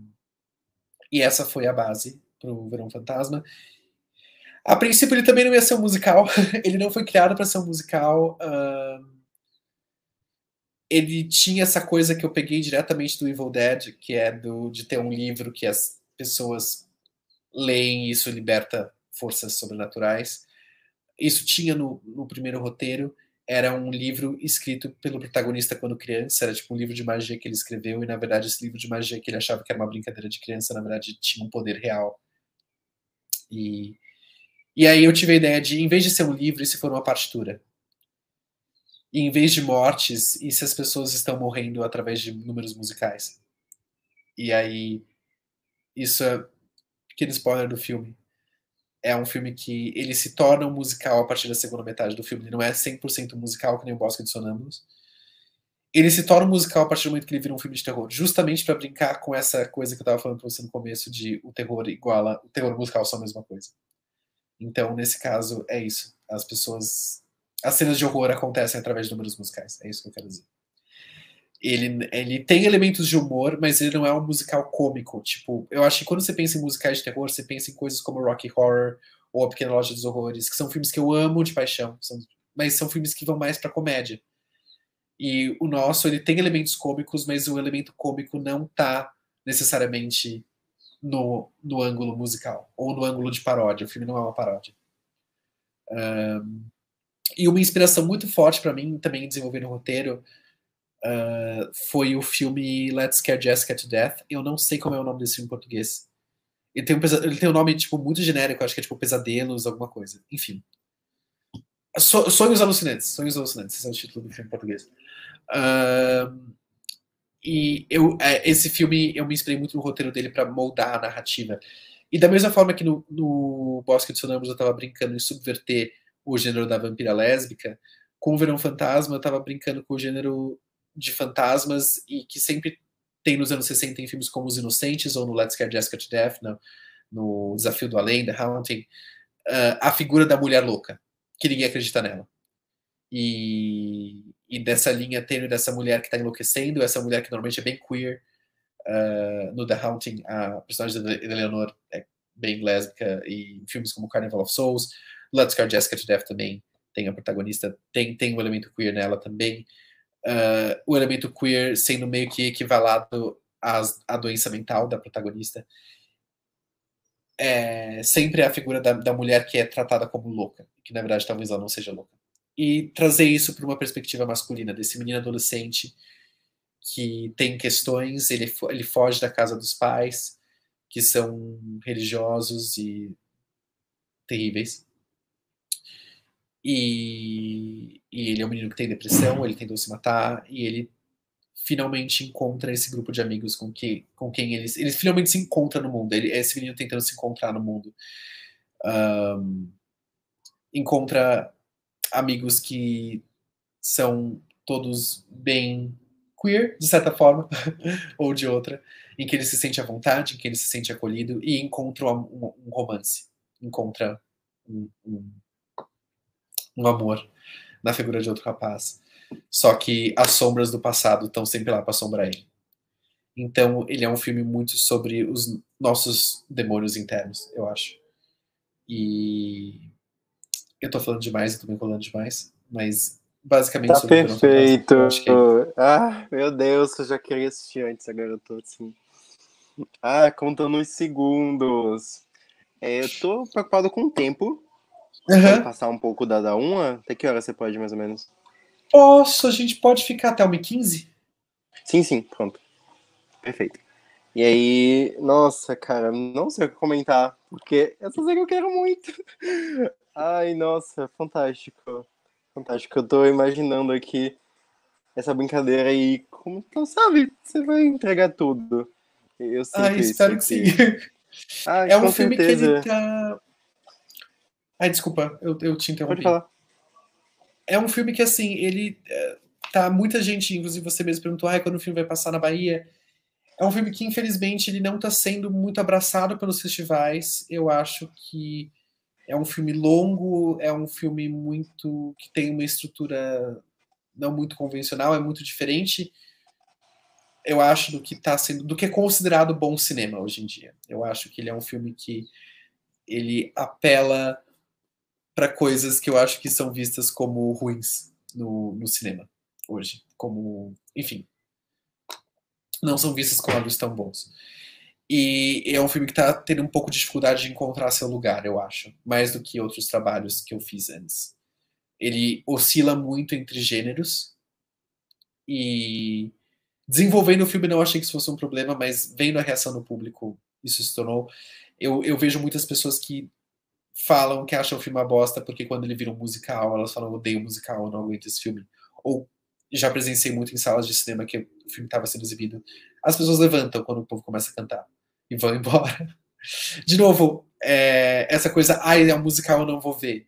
e essa foi a base para o Verão Fantasma. A princípio, ele também não ia ser um musical. ele não foi criado para ser um musical. Uh, ele tinha essa coisa que eu peguei diretamente do Evil Dead, que é do, de ter um livro que as pessoas leem isso liberta forças sobrenaturais. Isso tinha no, no primeiro roteiro, era um livro escrito pelo protagonista quando criança, era tipo um livro de magia que ele escreveu, e na verdade esse livro de magia que ele achava que era uma brincadeira de criança, na verdade tinha um poder real. E, e aí eu tive a ideia de, em vez de ser um livro, se for uma partitura? E em vez de mortes, e se as pessoas estão morrendo através de números musicais? E aí, isso é pequeno spoiler do filme é um filme que ele se torna um musical a partir da segunda metade do filme. Ele não é 100% musical, que nem o Bosque de Sonâmbulos. Ele se torna um musical a partir do momento que ele vira um filme de terror, justamente para brincar com essa coisa que eu estava falando para você no começo de o terror iguala, o terror musical são a mesma coisa. Então, nesse caso, é isso. As pessoas as cenas de horror acontecem através de números musicais. É isso que eu quero dizer ele, ele tem elementos de humor, mas ele não é um musical cômico. Tipo, eu acho que quando você pensa em musicais de terror, você pensa em coisas como Rocky Horror ou A Pequena Loja dos Horrores, que são filmes que eu amo de paixão, são, mas são filmes que vão mais para comédia. E o nosso, ele tem elementos cômicos, mas o elemento cômico não tá necessariamente no, no ângulo musical ou no ângulo de paródia. O filme não é uma paródia. Um, e uma inspiração muito forte para mim também desenvolver no roteiro uh, foi o filme Let's Scare Jessica to Death. Eu não sei como é o nome desse filme em português. Ele tem um, ele tem um nome tipo, muito genérico, acho que é tipo Pesadelos, alguma coisa. Enfim. So, Sonhos Alucinantes. Sonhos Alucinantes, esse é o título do filme em português. Uh, e eu, é, esse filme, eu me inspirei muito no roteiro dele para moldar a narrativa. E da mesma forma que no, no Bosque de Sonâmbulos eu estava brincando em subverter o gênero da vampira lésbica, com o Verão Fantasma eu estava brincando com o gênero de fantasmas e que sempre tem nos anos 60 em filmes como Os Inocentes ou no Let's Get Jessica to Death, no, no Desafio do Além, The Haunting, uh, a figura da mulher louca, que ninguém acredita nela. E, e dessa linha tênue dessa mulher que está enlouquecendo, essa mulher que normalmente é bem queer, uh, no The Haunting, a personagem da Eleanor é bem lésbica, e em filmes como Carnival of Souls, Let's Get Jessica to Death também tem a protagonista, tem, tem um elemento queer nela também uh, o elemento queer sendo meio que equivalado às, à doença mental da protagonista. É sempre a figura da, da mulher que é tratada como louca, que na verdade talvez ela não seja louca. E trazer isso para uma perspectiva masculina, desse menino adolescente que tem questões, ele, ele foge da casa dos pais, que são religiosos e terríveis. E, e, ele é um menino que tem depressão, ele tentou se matar, e ele finalmente encontra esse grupo de amigos com, que, com quem eles. Eles finalmente se encontram no mundo. Ele, esse menino tentando se encontrar no mundo. Um, encontra amigos que são todos bem queer, de certa forma, ou de outra, em que ele se sente à vontade, em que ele se sente acolhido, e encontra um, um romance. Encontra um, um um amor na figura de outro rapaz. Só que as sombras do passado estão sempre lá para assombrar ele. Então, ele é um filme muito sobre os nossos demônios internos, eu acho. E eu tô falando demais, eu tô me enrolando demais, mas basicamente tá perfeito. É... Ah, meu Deus, eu já queria assistir antes, agora eu tô assim. Ah, contando uns segundos. É, eu tô preocupado com o tempo, Uhum. Passar um pouco da, da uma? Até que hora você pode, mais ou menos? Posso, a gente pode ficar até 1h15? Sim, sim, pronto. Perfeito. E aí, nossa, cara, não sei o que comentar, porque essa série eu quero muito. Ai, nossa, fantástico. Fantástico. Eu tô imaginando aqui essa brincadeira aí, como, não sabe, você vai entregar tudo. Eu Ai, espero que sim. Ai, é um filme certeza. que ele tá Ai, desculpa, eu, eu te interrompi. Pode falar. É um filme que, assim, ele. É, tá muita gente, inclusive você mesmo perguntou, ai, quando o filme vai passar na Bahia. É um filme que, infelizmente, ele não está sendo muito abraçado pelos festivais. Eu acho que é um filme longo, é um filme muito. que tem uma estrutura não muito convencional, é muito diferente. Eu acho do que está sendo. do que é considerado bom cinema hoje em dia. Eu acho que ele é um filme que ele apela para coisas que eu acho que são vistas como ruins no, no cinema hoje. Como, enfim, não são vistas como olhos tão bons. E é um filme que está tendo um pouco de dificuldade de encontrar seu lugar, eu acho, mais do que outros trabalhos que eu fiz antes. ele oscila muito entre gêneros e desenvolvendo o filme não achei que isso fosse um problema, mas vendo a reação do público isso se tornou. Eu, eu vejo muitas pessoas que falam que acham o filme uma bosta porque quando ele vira um musical elas falam odeio musical, não aguento esse filme. Ou já presenciei muito em salas de cinema que o filme estava sendo exibido. As pessoas levantam quando o povo começa a cantar e vão embora. De novo, é, essa coisa, ai, é um musical, eu não vou ver.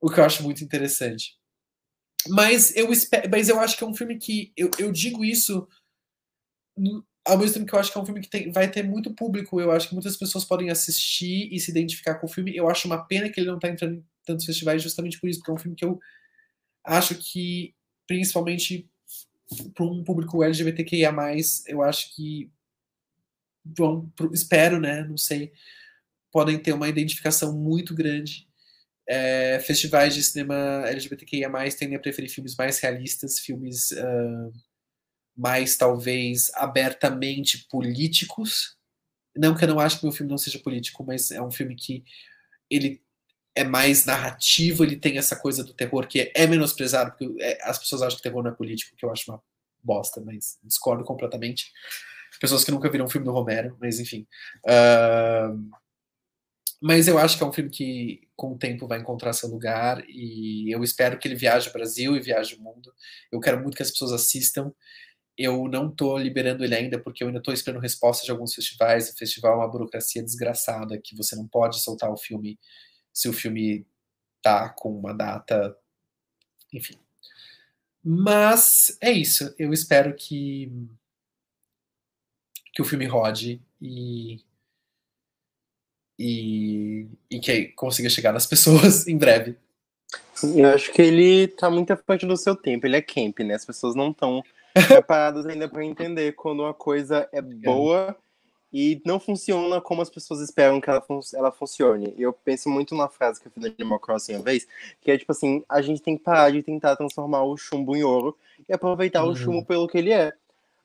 O que eu acho muito interessante. Mas eu, espero, mas eu acho que é um filme que. Eu, eu digo isso ao mesmo tempo que eu acho que é um filme que tem, vai ter muito público. Eu acho que muitas pessoas podem assistir e se identificar com o filme. Eu acho uma pena que ele não está entrando em tantos festivais justamente por isso, porque é um filme que eu acho que, principalmente para um público LGBTQIA, eu acho que vão, espero, né? Não sei, podem ter uma identificação muito grande. É, festivais de cinema LGBTQIA, tendem a preferir filmes mais realistas, filmes uh, mais, talvez, abertamente políticos. Não que eu não acho que meu filme não seja político, mas é um filme que ele é mais narrativo, ele tem essa coisa do terror que é menosprezado, porque é, as pessoas acham que terror não é político, que eu acho uma bosta, mas discordo completamente pessoas que nunca viram um filme do Romero, mas enfim. Uh, mas eu acho que é um filme que, com o tempo, vai encontrar seu lugar e eu espero que ele viaje ao Brasil e viaje ao mundo. Eu quero muito que as pessoas assistam. Eu não estou liberando ele ainda porque eu ainda estou esperando respostas de alguns festivais. O festival é uma burocracia desgraçada que você não pode soltar o filme se o filme tá com uma data, enfim. Mas é isso. Eu espero que que o filme rode e, e, e que consiga chegar nas pessoas em breve. Eu acho que ele tá muito à frente do seu tempo. Ele é camp, né? As pessoas não estão preparadas ainda para entender quando uma coisa é boa e não funciona como as pessoas esperam que ela, fun ela funcione. E eu penso muito na frase que eu fiz no Animal Crossing uma vez, que é tipo assim, a gente tem que parar de tentar transformar o chumbo em ouro e aproveitar uhum. o chumbo pelo que ele é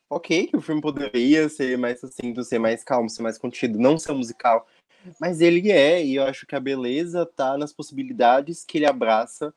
ok que o filme poderia ser mais assim, ser mais calmo, ser mais contido, não ser musical, mas ele é, e eu acho que a beleza tá nas possibilidades que ele abraça,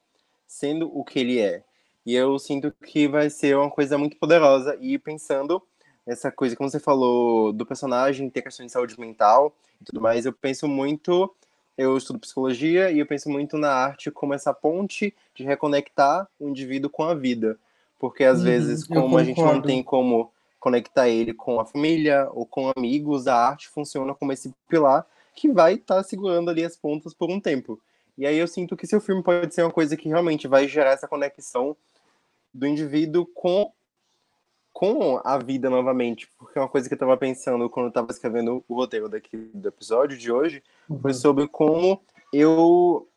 sendo o que ele é. E eu sinto que vai ser uma coisa muito poderosa, e pensando nessa coisa, como você falou, do personagem ter questão de saúde mental e tudo mais, eu penso muito eu estudo psicologia e eu penso muito na arte como essa ponte de reconectar o indivíduo com a vida. Porque às uhum, vezes, como a gente não tem como conectar ele com a família ou com amigos, a arte funciona como esse pilar que vai estar tá segurando ali as pontas por um tempo. E aí eu sinto que seu filme pode ser uma coisa que realmente vai gerar essa conexão do indivíduo com com a vida novamente, porque uma coisa que eu estava pensando quando eu estava escrevendo o roteiro daqui do episódio de hoje uhum. foi sobre como eu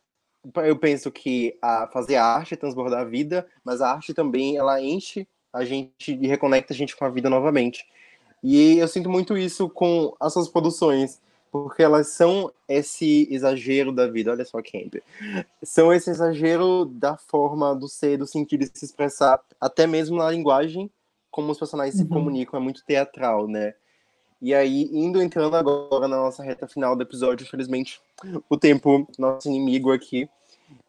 eu penso que a fazer a arte é transbordar a vida, mas a arte também ela enche a gente e reconecta a gente com a vida novamente. E eu sinto muito isso com as suas produções, porque elas são esse exagero da vida. Olha só, Camp. São esse exagero da forma do ser, do sentido de se expressar, até mesmo na linguagem, como os personagens uhum. se comunicam, é muito teatral, né? E aí, indo entrando agora na nossa reta final do episódio, infelizmente, o tempo, nosso inimigo aqui.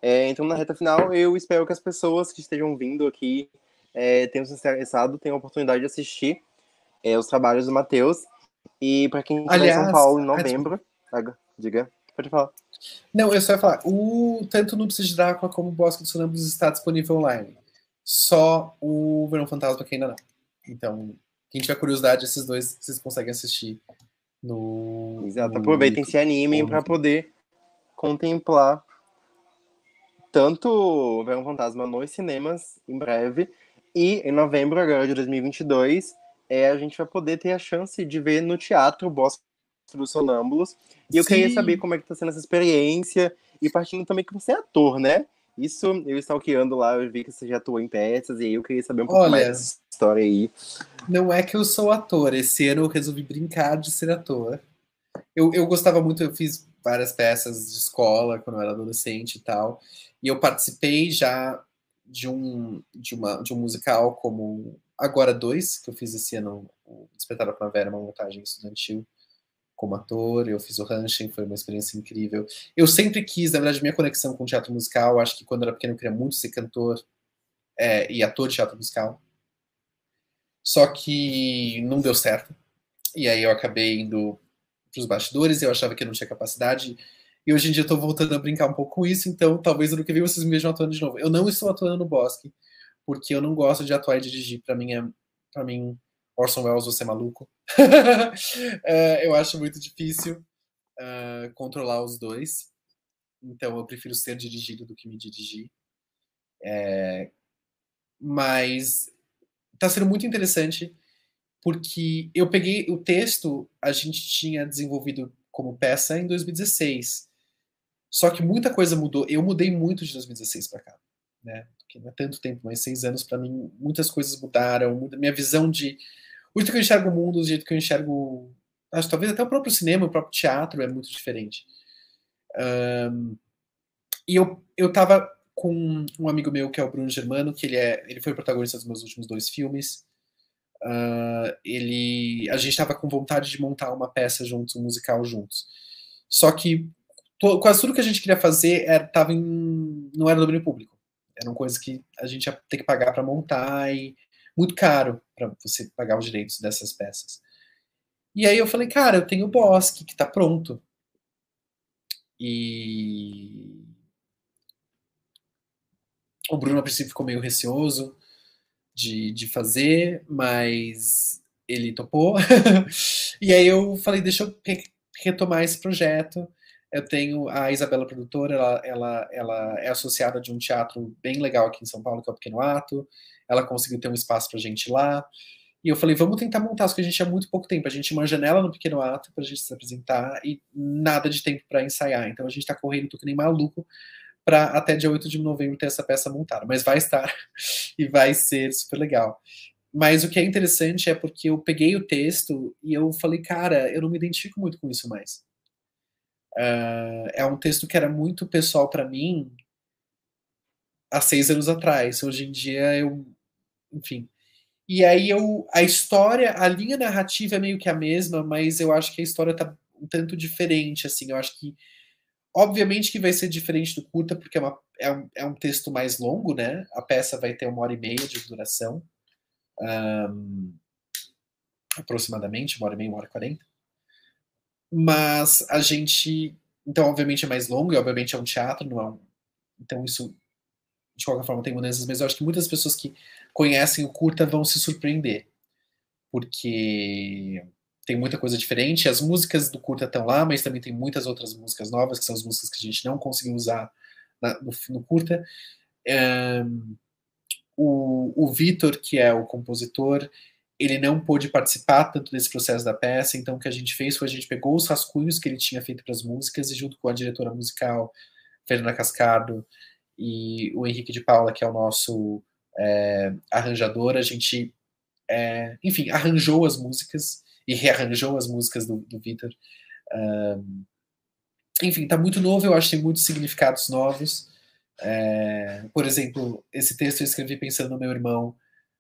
É, entrando na reta final, eu espero que as pessoas que estejam vindo aqui é, tenham se interessado, tenham a oportunidade de assistir é, os trabalhos do Matheus. E para quem estiver em São Paulo em novembro. diga, pode falar. Não, eu só ia falar. O, tanto no Precisa de Drácula como o Bosque dos Sonâmbulos está disponível online. Só o Verão Fantasma que ainda não. Então, quem tiver curiosidade, esses dois vocês conseguem assistir no. Exato, no, aproveitem, se animem para poder contemplar tanto o Verão Fantasma nos cinemas em breve e em novembro agora de 2022, é, a gente vai poder ter a chance de ver no teatro o dos Sonâmbulos. E eu Sim. queria saber como é que tá sendo essa experiência, e partindo também que você é ator, né? Isso, eu stalkeando lá, eu vi que você já atuou em peças, e aí eu queria saber um pouco Olha, mais dessa história aí. Não é que eu sou ator, esse ano eu resolvi brincar de ser ator. Eu, eu gostava muito, eu fiz várias peças de escola quando eu era adolescente e tal, e eu participei já de um, de, uma, de um musical como Agora Dois, que eu fiz esse ano, o Despertar da Primavera, uma montagem estudantil, como ator, eu fiz o Ranchen, foi uma experiência incrível. Eu sempre quis, na verdade, minha conexão com teatro musical, acho que quando eu era pequeno eu queria muito ser cantor é, e ator de teatro musical. Só que não deu certo. E aí eu acabei indo para os bastidores, eu achava que eu não tinha capacidade. E hoje em dia eu estou voltando a brincar um pouco com isso, então talvez no que vem vocês me vejam atuando de novo. Eu não estou atuando no Bosque, porque eu não gosto de atuar e dirigir. Para mim, é, para mim, Orson Welles, você é maluco. uh, eu acho muito difícil uh, controlar os dois. Então eu prefiro ser dirigido do que me dirigir. É, mas está sendo muito interessante porque eu peguei o texto, a gente tinha desenvolvido como peça em 2016. Só que muita coisa mudou. Eu mudei muito de 2016 para cá, né? Porque não é tanto tempo, mas seis anos para mim, muitas coisas mudaram. Minha visão de o jeito que eu enxergo o mundo, o jeito que eu enxergo. Acho talvez até o próprio cinema, o próprio teatro é muito diferente. Um, e eu, eu tava com um amigo meu que é o Bruno Germano, que ele, é, ele foi o protagonista dos meus últimos dois filmes. Uh, ele, a gente estava com vontade de montar uma peça juntos, um musical juntos. Só que to, quase tudo que a gente queria fazer era, tava em, não era domínio público. Eram coisas que a gente ia ter que pagar para montar e muito caro para você pagar os direitos dessas peças. E aí eu falei, cara, eu tenho o Bosque, que está pronto. E o Bruno, a princípio, ficou meio receoso de, de fazer, mas ele topou. e aí eu falei, deixa eu retomar esse projeto. Eu tenho a Isabela Produtora, ela, ela, ela é associada de um teatro bem legal aqui em São Paulo, que é o Pequeno Ato ela conseguiu ter um espaço pra gente lá. E eu falei, vamos tentar montar, porque a gente tinha muito pouco tempo. A gente tinha uma janela no pequeno ato pra gente se apresentar e nada de tempo para ensaiar. Então a gente tá correndo, tô que nem maluco, para até dia 8 de novembro ter essa peça montada. Mas vai estar e vai ser super legal. Mas o que é interessante é porque eu peguei o texto e eu falei, cara, eu não me identifico muito com isso mais. Uh, é um texto que era muito pessoal para mim há seis anos atrás. Hoje em dia eu enfim. E aí eu a história, a linha narrativa é meio que a mesma, mas eu acho que a história tá um tanto diferente, assim. Eu acho que obviamente que vai ser diferente do curta porque é, uma, é, um, é um texto mais longo, né? A peça vai ter uma hora e meia de duração, um, aproximadamente uma hora e meia, uma hora e quarenta. Mas a gente, então obviamente é mais longo e obviamente é um teatro, não é um, então isso de qualquer forma tem mudanças, mas eu acho que muitas pessoas que conhecem o curta vão se surpreender, porque tem muita coisa diferente. As músicas do curta estão lá, mas também tem muitas outras músicas novas, que são as músicas que a gente não conseguiu usar na, no, no, curta. Um, o, o Vitor, que é o compositor, ele não pôde participar tanto desse processo da peça, então o que a gente fez foi a gente pegou os rascunhos que ele tinha feito para as músicas e junto com a diretora musical, Fernanda Cascardo, e o Henrique de Paula, que é o nosso é, arranjador, a gente, é, enfim, arranjou as músicas e rearranjou as músicas do, do Vitor. Um, enfim, tá muito novo, eu acho que tem muitos significados novos. É, por exemplo, esse texto eu escrevi pensando no meu irmão,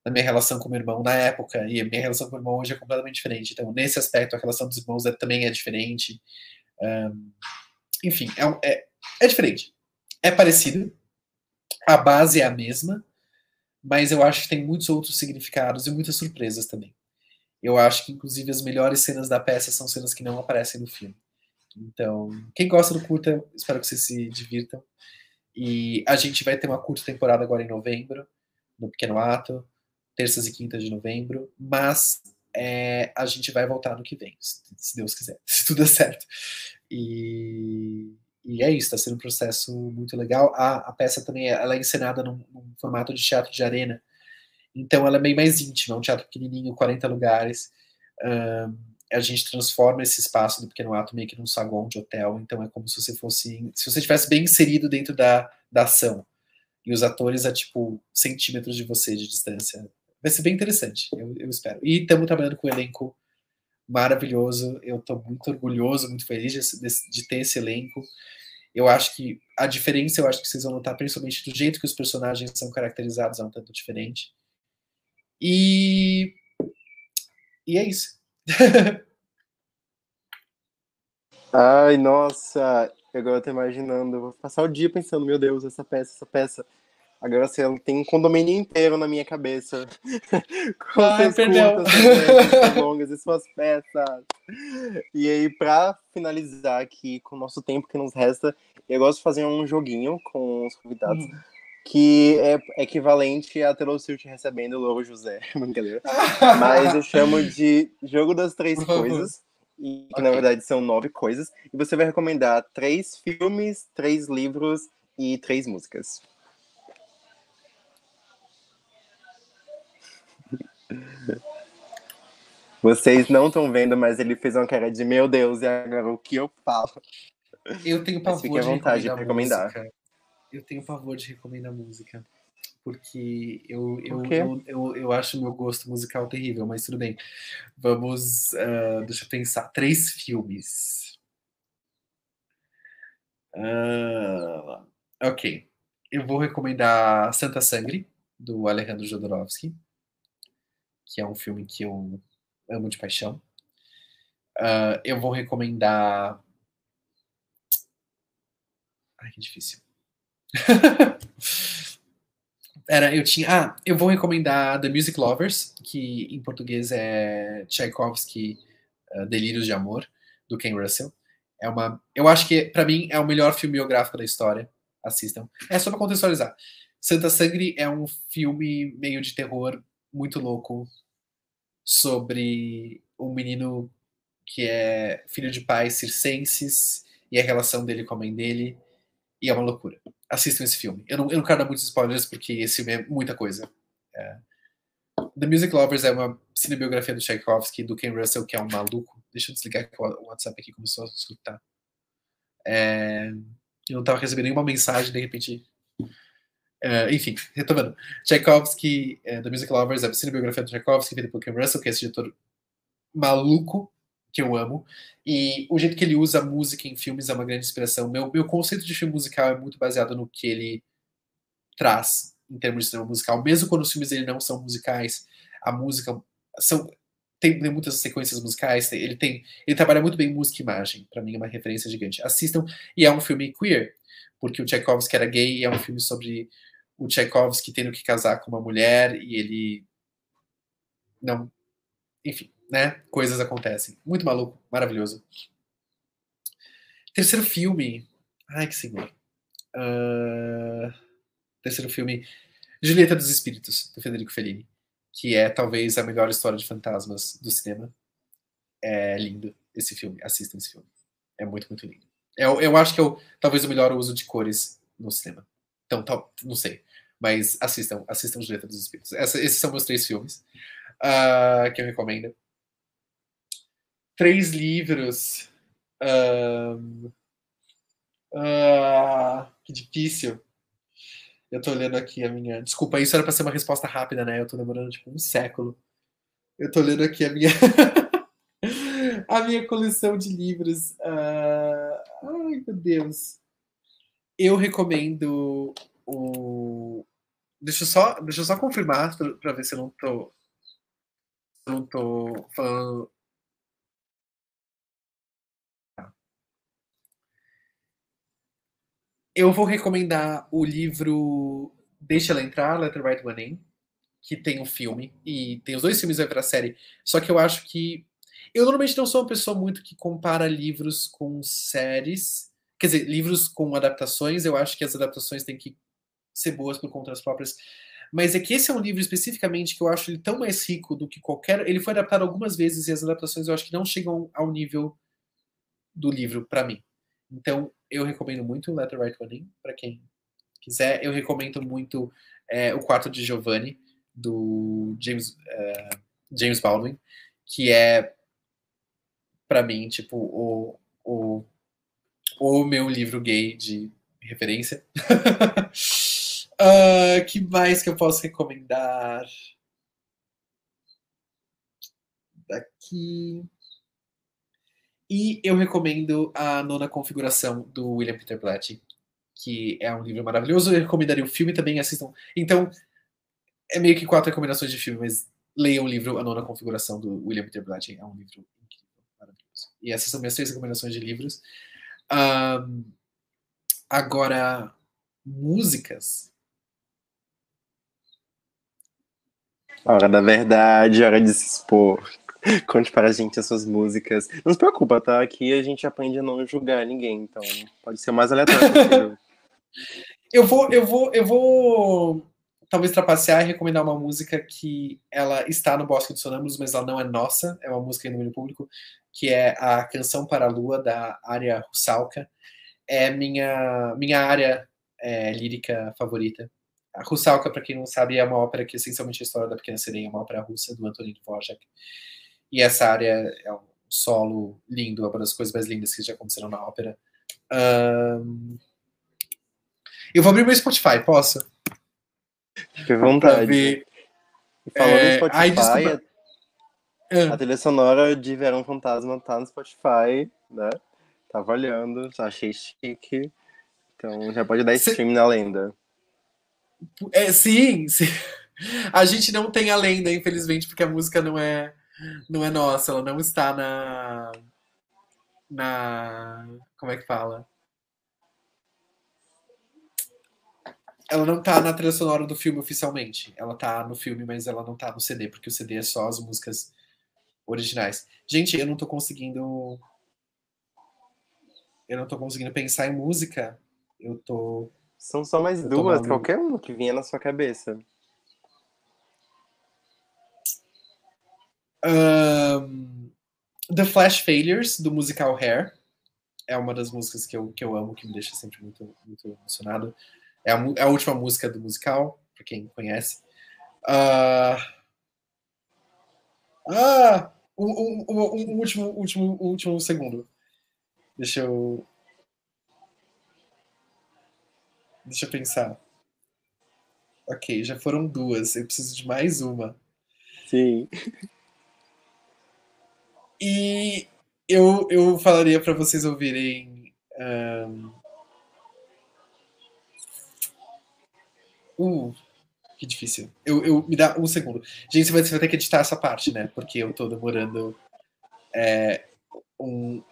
na minha relação com meu irmão na época, e a minha relação com meu irmão hoje é completamente diferente. Então, nesse aspecto, a relação dos irmãos é, também é diferente. Um, enfim, é, é, é diferente. É parecido, a base é a mesma, mas eu acho que tem muitos outros significados e muitas surpresas também. Eu acho que, inclusive, as melhores cenas da peça são cenas que não aparecem no filme. Então, quem gosta do curta, espero que vocês se divirtam. E a gente vai ter uma curta temporada agora em novembro, no Pequeno Ato, terças e quintas de novembro, mas é, a gente vai voltar no que vem, se Deus quiser, se tudo der certo. E e é isso, está sendo um processo muito legal. A, a peça também ela é encenada num, num, formato de teatro de arena, então ela é bem mais íntima, é um teatro pequenininho, 40 lugares. Um, a gente transforma esse espaço do pequeno ato meio que num saguão de hotel, então é como se você fosse, se você estivesse bem inserido dentro da, da ação. E os atores a tipo centímetros de você de distância. Vai ser bem interessante, eu, eu espero. E estamos trabalhando com o elenco maravilhoso. Eu estou muito orgulhoso, muito feliz de, de, ter esse elenco. Eu acho que a diferença, eu acho que vocês vão notar, principalmente do jeito que os personagens são caracterizados, é um tanto diferente. E. E é isso. Ai, nossa, agora eu tô imaginando, vou passar o dia pensando, meu Deus, essa peça, essa peça. Agora você assim, tem um condomínio inteiro na minha cabeça. Com Ai, perdão. Curtas, longas e suas peças. E aí, pra finalizar aqui com o nosso tempo que nos resta, eu gosto de fazer um joguinho com os convidados. Hum. Que é equivalente a Taylor Swift recebendo o Louro José. Brincadeira. Mas eu chamo de Jogo das Três Coisas. E que okay. na verdade são nove coisas. E você vai recomendar três filmes, três livros e três músicas. Vocês não estão vendo, mas ele fez uma cara de meu Deus, e agora o que eu falo? Eu tenho pavor fique à vontade de recomendar. Música. Eu tenho pavor de recomendar música. Porque eu, eu, eu, eu, eu, acho meu gosto musical terrível, mas tudo bem. Vamos. Uh, deixa eu pensar. Três filmes. Uh, ok. Eu vou recomendar Santa Sangre, do Alejandro Jodorowsky que é um filme que eu amo de paixão. Uh, eu vou recomendar. Ai, que difícil. Era, eu tinha. Ah, eu vou recomendar The Music Lovers, que em português é Tchaikovsky uh, Delírios de Amor, do Ken Russell. É uma. Eu acho que, para mim, é o melhor filme biográfico da história. Assistam. É só pra contextualizar. Santa Sangre é um filme meio de terror muito louco sobre um menino que é filho de pais circenses e a relação dele com a mãe dele. E é uma loucura. Assistam esse filme. Eu não, eu não quero dar muitos spoilers porque esse filme é muita coisa. É. The Music Lovers é uma cinebiografia do Tchaikovsky, do Ken Russell, que é um maluco. Deixa eu desligar que o WhatsApp aqui começou a surtar. É... Eu não estava recebendo nenhuma mensagem, de repente Uh, enfim, retomando. Tchaikovsky, uh, The Music Lovers, a cinebiografia do Tchaikovsky, feita por Ken Russell, que é esse diretor maluco, que eu amo. E o jeito que ele usa a música em filmes é uma grande inspiração. Meu, meu conceito de filme musical é muito baseado no que ele traz em termos de cinema musical. Mesmo quando os filmes dele não são musicais, a música são tem, tem, muitas sequências musicais, tem, ele tem ele trabalha muito bem música e imagem, para mim é uma referência gigante. Assistam e é um filme queer, porque o Tchaikovsky era gay é um filme sobre o Tchaikovsky tendo que casar com uma mulher e ele não, enfim, né? Coisas acontecem. Muito maluco, maravilhoso. Terceiro filme, ai que senhor. Uh... Terceiro filme, Julieta dos Espíritos, do Federico Fellini, que é talvez a melhor história de fantasmas do cinema. É lindo esse filme, assistam esse filme. É muito, muito lindo. Eu, eu acho que o, talvez o melhor uso de cores no cinema. Então, tal, não sei. Mas assistam, assistam Julieta dos Espíritos. Essa, esses são meus três filmes uh, que eu recomendo. Três livros. Uh, que difícil. Eu tô olhando aqui a minha. Desculpa, isso era pra ser uma resposta rápida, né? Eu tô demorando tipo um século. Eu tô olhando aqui a minha. a minha coleção de livros. Uh... Ai, meu Deus. Eu recomendo o. Deixa eu só, deixa eu só confirmar para ver se eu não tô. Eu não tô falando. Eu vou recomendar o livro Deixa Ela Entrar, Let the Right One In, que tem um filme, e tem os dois filmes vai pra série. Só que eu acho que. Eu normalmente não sou uma pessoa muito que compara livros com séries. Quer dizer, livros com adaptações, eu acho que as adaptações têm que ser boas por conta das próprias. Mas é que esse é um livro especificamente que eu acho ele tão mais rico do que qualquer. Ele foi adaptado algumas vezes e as adaptações eu acho que não chegam ao nível do livro para mim. Então eu recomendo muito Letter Right One In para quem quiser. Eu recomendo muito é, o Quarto de Giovanni do James uh, James Baldwin, que é para mim tipo o, o o meu livro gay de referência. Uh, que mais que eu posso recomendar? Daqui. E eu recomendo a nona configuração do William Peter Blatty, que é um livro maravilhoso. Eu recomendaria o filme também, assistam. Então, é meio que quatro recomendações de filme, mas leiam o livro A Nona Configuração do William Peter Blatty. É um livro. E essas são minhas três recomendações de livros. Um, agora, músicas. Hora da verdade, hora de se expor. Conte para a gente as suas músicas. Não se preocupa, tá? Aqui a gente aprende a não julgar ninguém, então pode ser o mais aleatório possível. eu vou, eu vou, eu vou talvez trapacear e recomendar uma música que ela está no Bosque dos Sonâmbulos, mas ela não é nossa, é uma música em domínio público, que é a Canção para a Lua, da área Russalka. É minha, minha área é, lírica favorita. A Russalka, para quem não sabe, é uma ópera que essencialmente é a história da Pequena Sereia, é uma ópera russa do Antonin Dvorak. E essa área é um solo lindo, é uma das coisas mais lindas que já aconteceram na ópera. Um... Eu vou abrir meu Spotify, posso? Fique à vontade. falando é... no Spotify, Ai, a, a trilha sonora de Verão Fantasma tá no Spotify, né? Tava olhando, achei chique. Então já pode dar stream na lenda. É, sim, sim. A gente não tem a lenda, infelizmente, porque a música não é não é nossa, ela não está na na como é que fala? Ela não tá na trilha sonora do filme oficialmente. Ela tá no filme, mas ela não tá no CD, porque o CD é só as músicas originais. Gente, eu não tô conseguindo. Eu não tô conseguindo pensar em música. Eu tô. São só mais duas, qualquer uma que vinha na sua cabeça. Um, The Flash Failures, do musical Hair. É uma das músicas que eu, que eu amo, que me deixa sempre muito, muito emocionado. É a, é a última música do musical, para quem conhece. Uh... Ah! Um, um, um, um, último, último, último segundo. Deixa eu. Deixa eu pensar. Ok, já foram duas. Eu preciso de mais uma. Sim. E eu, eu falaria para vocês ouvirem. Um, Uh, que difícil. Eu, eu, me dá um segundo. Gente, você vai, você vai ter que editar essa parte, né? Porque eu tô demorando é, um,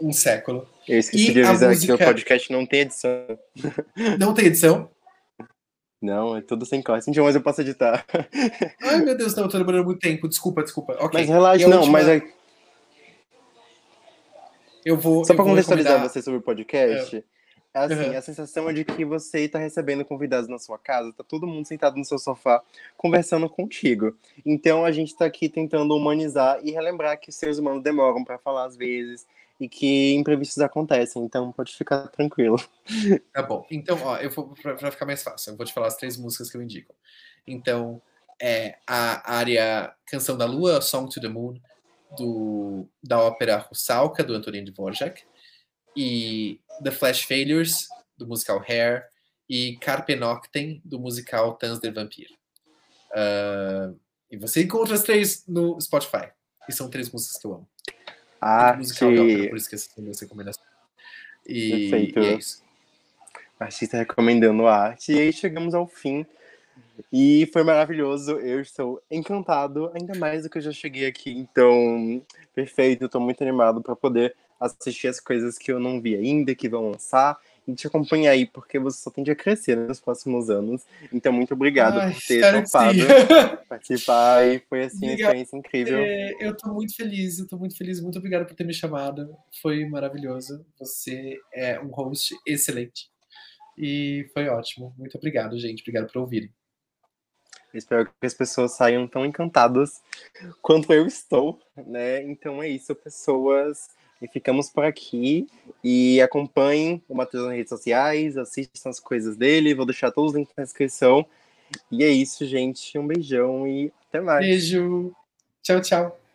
um século. Eu esqueci e de avisar música... que o podcast não tem edição. Não tem edição? Não, é tudo sem corte. Gente, mas eu posso editar. Ai, meu Deus, não, eu tô demorando muito tempo. Desculpa, desculpa. Okay. Mas relaxa, não, última... mas é... Eu vou. Só pra contextualizar recomendar... você sobre o podcast. É Assim, uhum. a sensação é de que você está recebendo convidados na sua casa, tá todo mundo sentado no seu sofá conversando contigo. Então a gente está aqui tentando humanizar e relembrar que os seres humanos demoram para falar às vezes e que imprevistos acontecem, então pode ficar tranquilo. Tá bom. Então, ó, eu vou para ficar mais fácil, eu vou te falar as três músicas que eu indico. Então, é a área Canção da Lua, Song to the Moon, do, da ópera Russalka, do Antonin Dvorak e The Flash Failures, do musical Hair, e Carpe Noctem, do musical Tans der Vampir. Uh, e você encontra as três no Spotify. E são três músicas que eu amo. Ah, musical que... ópera, por isso que essa é a minha recomendação. E, Perfeito. e é isso. Artista recomendando arte. E aí chegamos ao fim. E foi maravilhoso. Eu estou encantado, ainda mais do que eu já cheguei aqui. Então, perfeito. Estou muito animado para poder assistir as coisas que eu não vi ainda, que vão lançar, e te acompanhar aí, porque você só tende a crescer nos próximos anos. Então, muito obrigado Ai, por ter topado participar, e foi assim, uma experiência incrível. É, eu tô muito feliz, eu tô muito feliz, muito obrigado por ter me chamado, foi maravilhoso. Você é um host excelente. E foi ótimo. Muito obrigado, gente. Obrigado por ouvirem. Espero que as pessoas saiam tão encantadas quanto eu estou, né? Então é isso, pessoas. E ficamos por aqui. E acompanhem o Matheus nas redes sociais, assistam as coisas dele. Vou deixar todos os links na descrição. E é isso, gente. Um beijão e até mais. Beijo. Tchau, tchau.